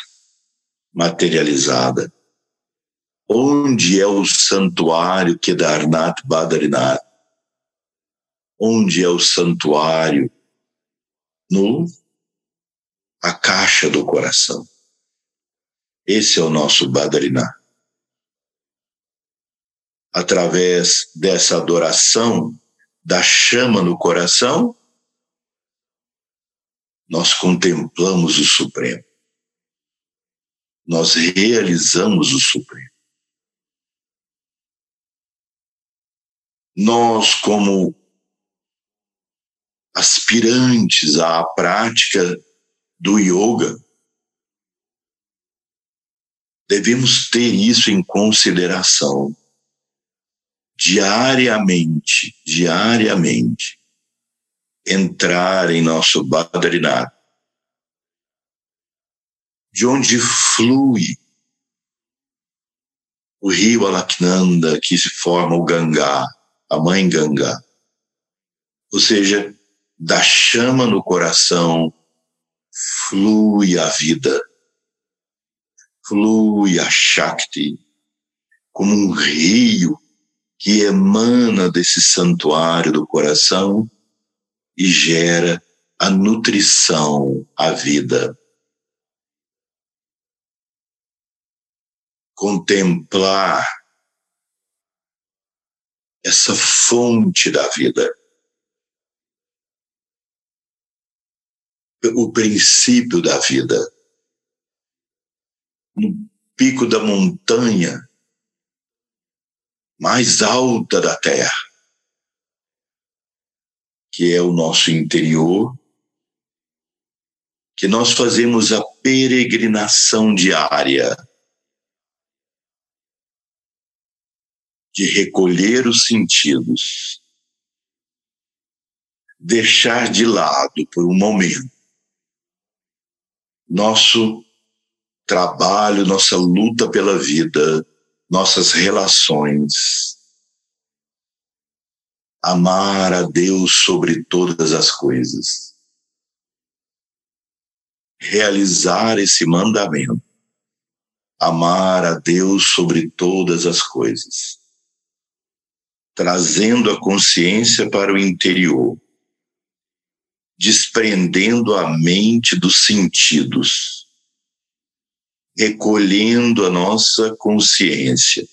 materializada. Onde é o santuário Kedarnath Badarinath? Onde é o santuário? No a caixa do coração. Esse é o nosso Badarinath através dessa adoração da chama no coração, nós contemplamos o Supremo. Nós realizamos o Supremo. Nós, como aspirantes à prática do yoga, devemos ter isso em consideração diariamente, diariamente, entrar em nosso Badrinath de onde flui o rio Alaknanda que se forma o Gangá, a mãe Gangá. Ou seja, da chama no coração flui a vida, flui a Shakti, como um rio que emana desse santuário do coração e gera a nutrição, a vida. contemplar essa fonte da vida. O princípio da vida. No pico da montanha mais alta da Terra, que é o nosso interior, que nós fazemos a peregrinação diária de recolher os sentidos, deixar de lado por um momento nosso trabalho, nossa luta pela vida, nossas relações, amar a Deus sobre todas as coisas, realizar esse mandamento, amar a Deus sobre todas as coisas. Trazendo a consciência para o interior, desprendendo a mente dos sentidos, recolhendo a nossa consciência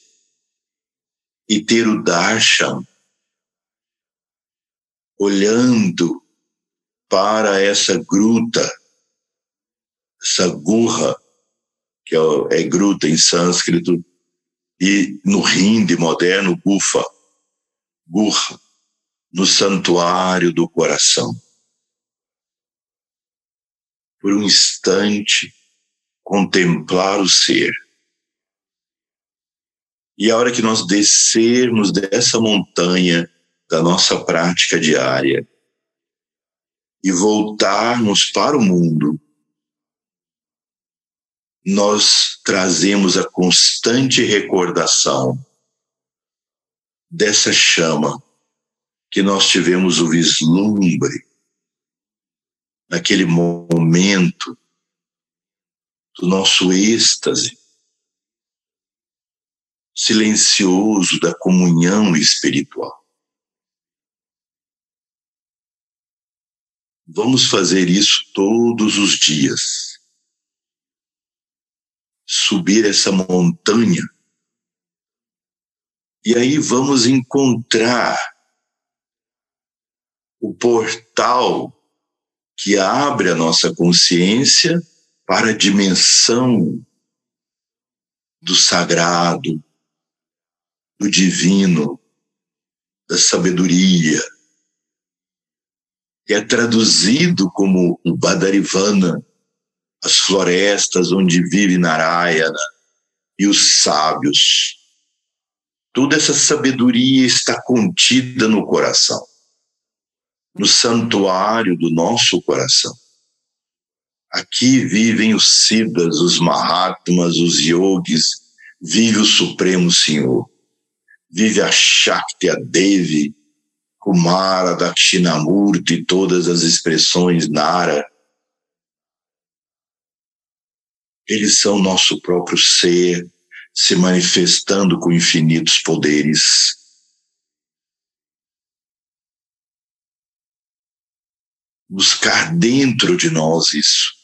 e ter o darshan, olhando para essa gruta, essa gurra, que é, é gruta em sânscrito, e no hindi moderno, gufa Gurra, no santuário do coração. Por um instante, contemplar o ser. E a hora que nós descermos dessa montanha da nossa prática diária e voltarmos para o mundo, nós trazemos a constante recordação dessa chama que nós tivemos o vislumbre naquele momento do nosso êxtase silencioso da comunhão espiritual. Vamos fazer isso todos os dias. Subir essa montanha e aí vamos encontrar o portal que abre a nossa consciência para a dimensão do sagrado, do divino, da sabedoria, é traduzido como o Badarivana, as florestas onde vive Narayana e os sábios. Toda essa sabedoria está contida no coração, no santuário do nosso coração. Aqui vivem os Siddhas, os Mahatmas, os Yogis, vive o Supremo Senhor, vive a Shakti, a Devi, Kumara, Dakshinamurti, todas as expressões Nara. Eles são nosso próprio ser, se manifestando com infinitos poderes. Buscar dentro de nós isso.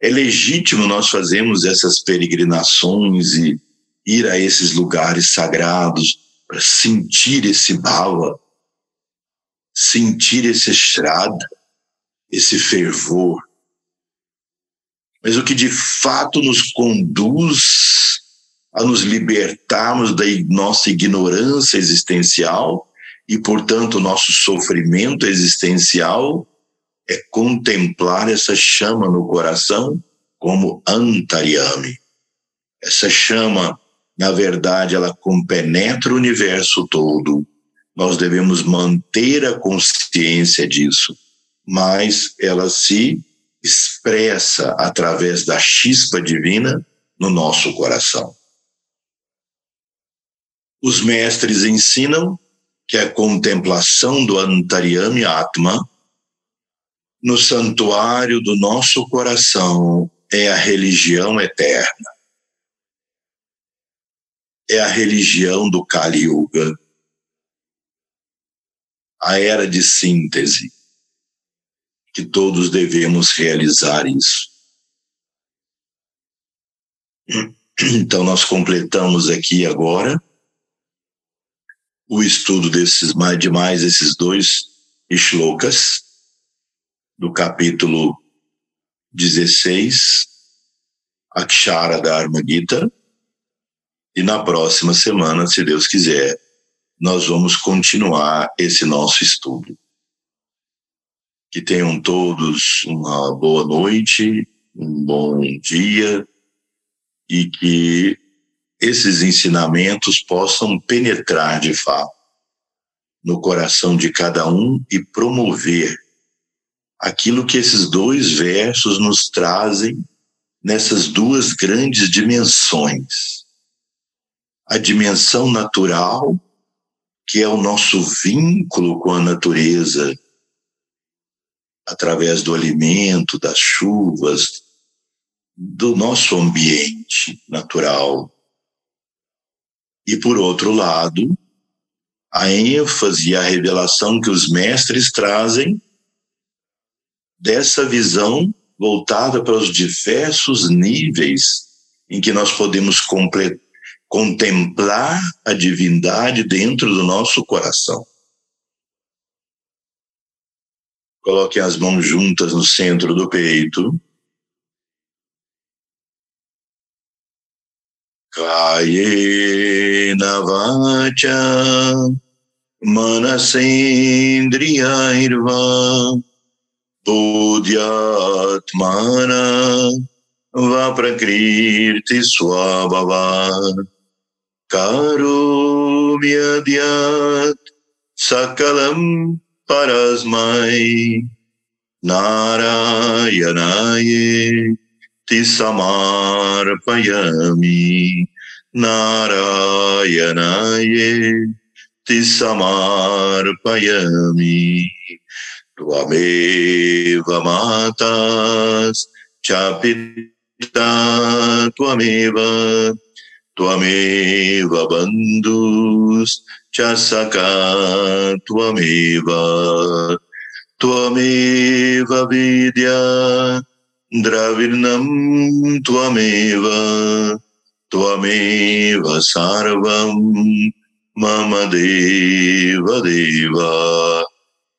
É legítimo nós fazermos essas peregrinações e ir a esses lugares sagrados para sentir esse bala, sentir esse estrada, esse fervor. Mas o que de fato nos conduz a nos libertarmos da nossa ignorância existencial e, portanto, nosso sofrimento existencial é contemplar essa chama no coração como antaryami. Essa chama, na verdade, ela compenetra o universo todo. Nós devemos manter a consciência disso, mas ela se expressa através da chispa divina no nosso coração. Os mestres ensinam que a contemplação do Antaryami Atma no santuário do nosso coração é a religião eterna. É a religião do Kali Yuga. A era de síntese. Que todos devemos realizar isso. Então, nós completamos aqui agora o estudo desses mais demais esses dois shlokas do capítulo 16, Akshara Dharma Gita, e na próxima semana, se Deus quiser, nós vamos continuar esse nosso estudo. Que tenham todos uma boa noite, um bom dia e que esses ensinamentos possam penetrar de fato no coração de cada um e promover aquilo que esses dois versos nos trazem nessas duas grandes dimensões. A dimensão natural, que é o nosso vínculo com a natureza, através do alimento, das chuvas, do nosso ambiente natural. E, por outro lado, a ênfase e a revelação que os mestres trazem dessa visão voltada para os diversos níveis em que nós podemos contemplar a divindade dentro do nosso coração. Coloquem as mãos juntas no centro do peito. Kayena vacha manasendriyairva बोध्यात्मान व प्रकीर्ति स्वभवान् कारोम्यद्यात् सकलम् परस्मै। नारायणायेति समार्पयामि। नारायणायेति समार्पयामि। त्वमेव माताश्च पिता त्वमेव। त्वमेव बन्धुश्च सखा त्वमेव। त्वमेव विद्या द्रविणं त्वमेव। त्वमेव सर्वं, मम देव।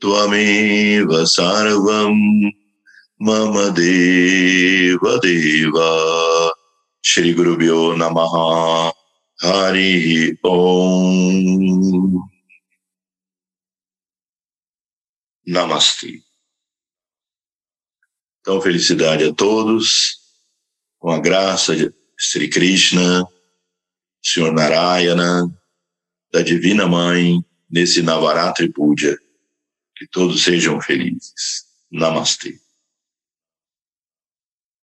त्वमेव सर्वं मम देव देव श्रीगुरुभ्यो नमः हरिः ॐ Namastê. Então, felicidade a todos, com a graça de Sri Krishna, Senhor Narayana, da Divina Mãe, nesse Navaratri Puja. Que todos sejam felizes. Namastê.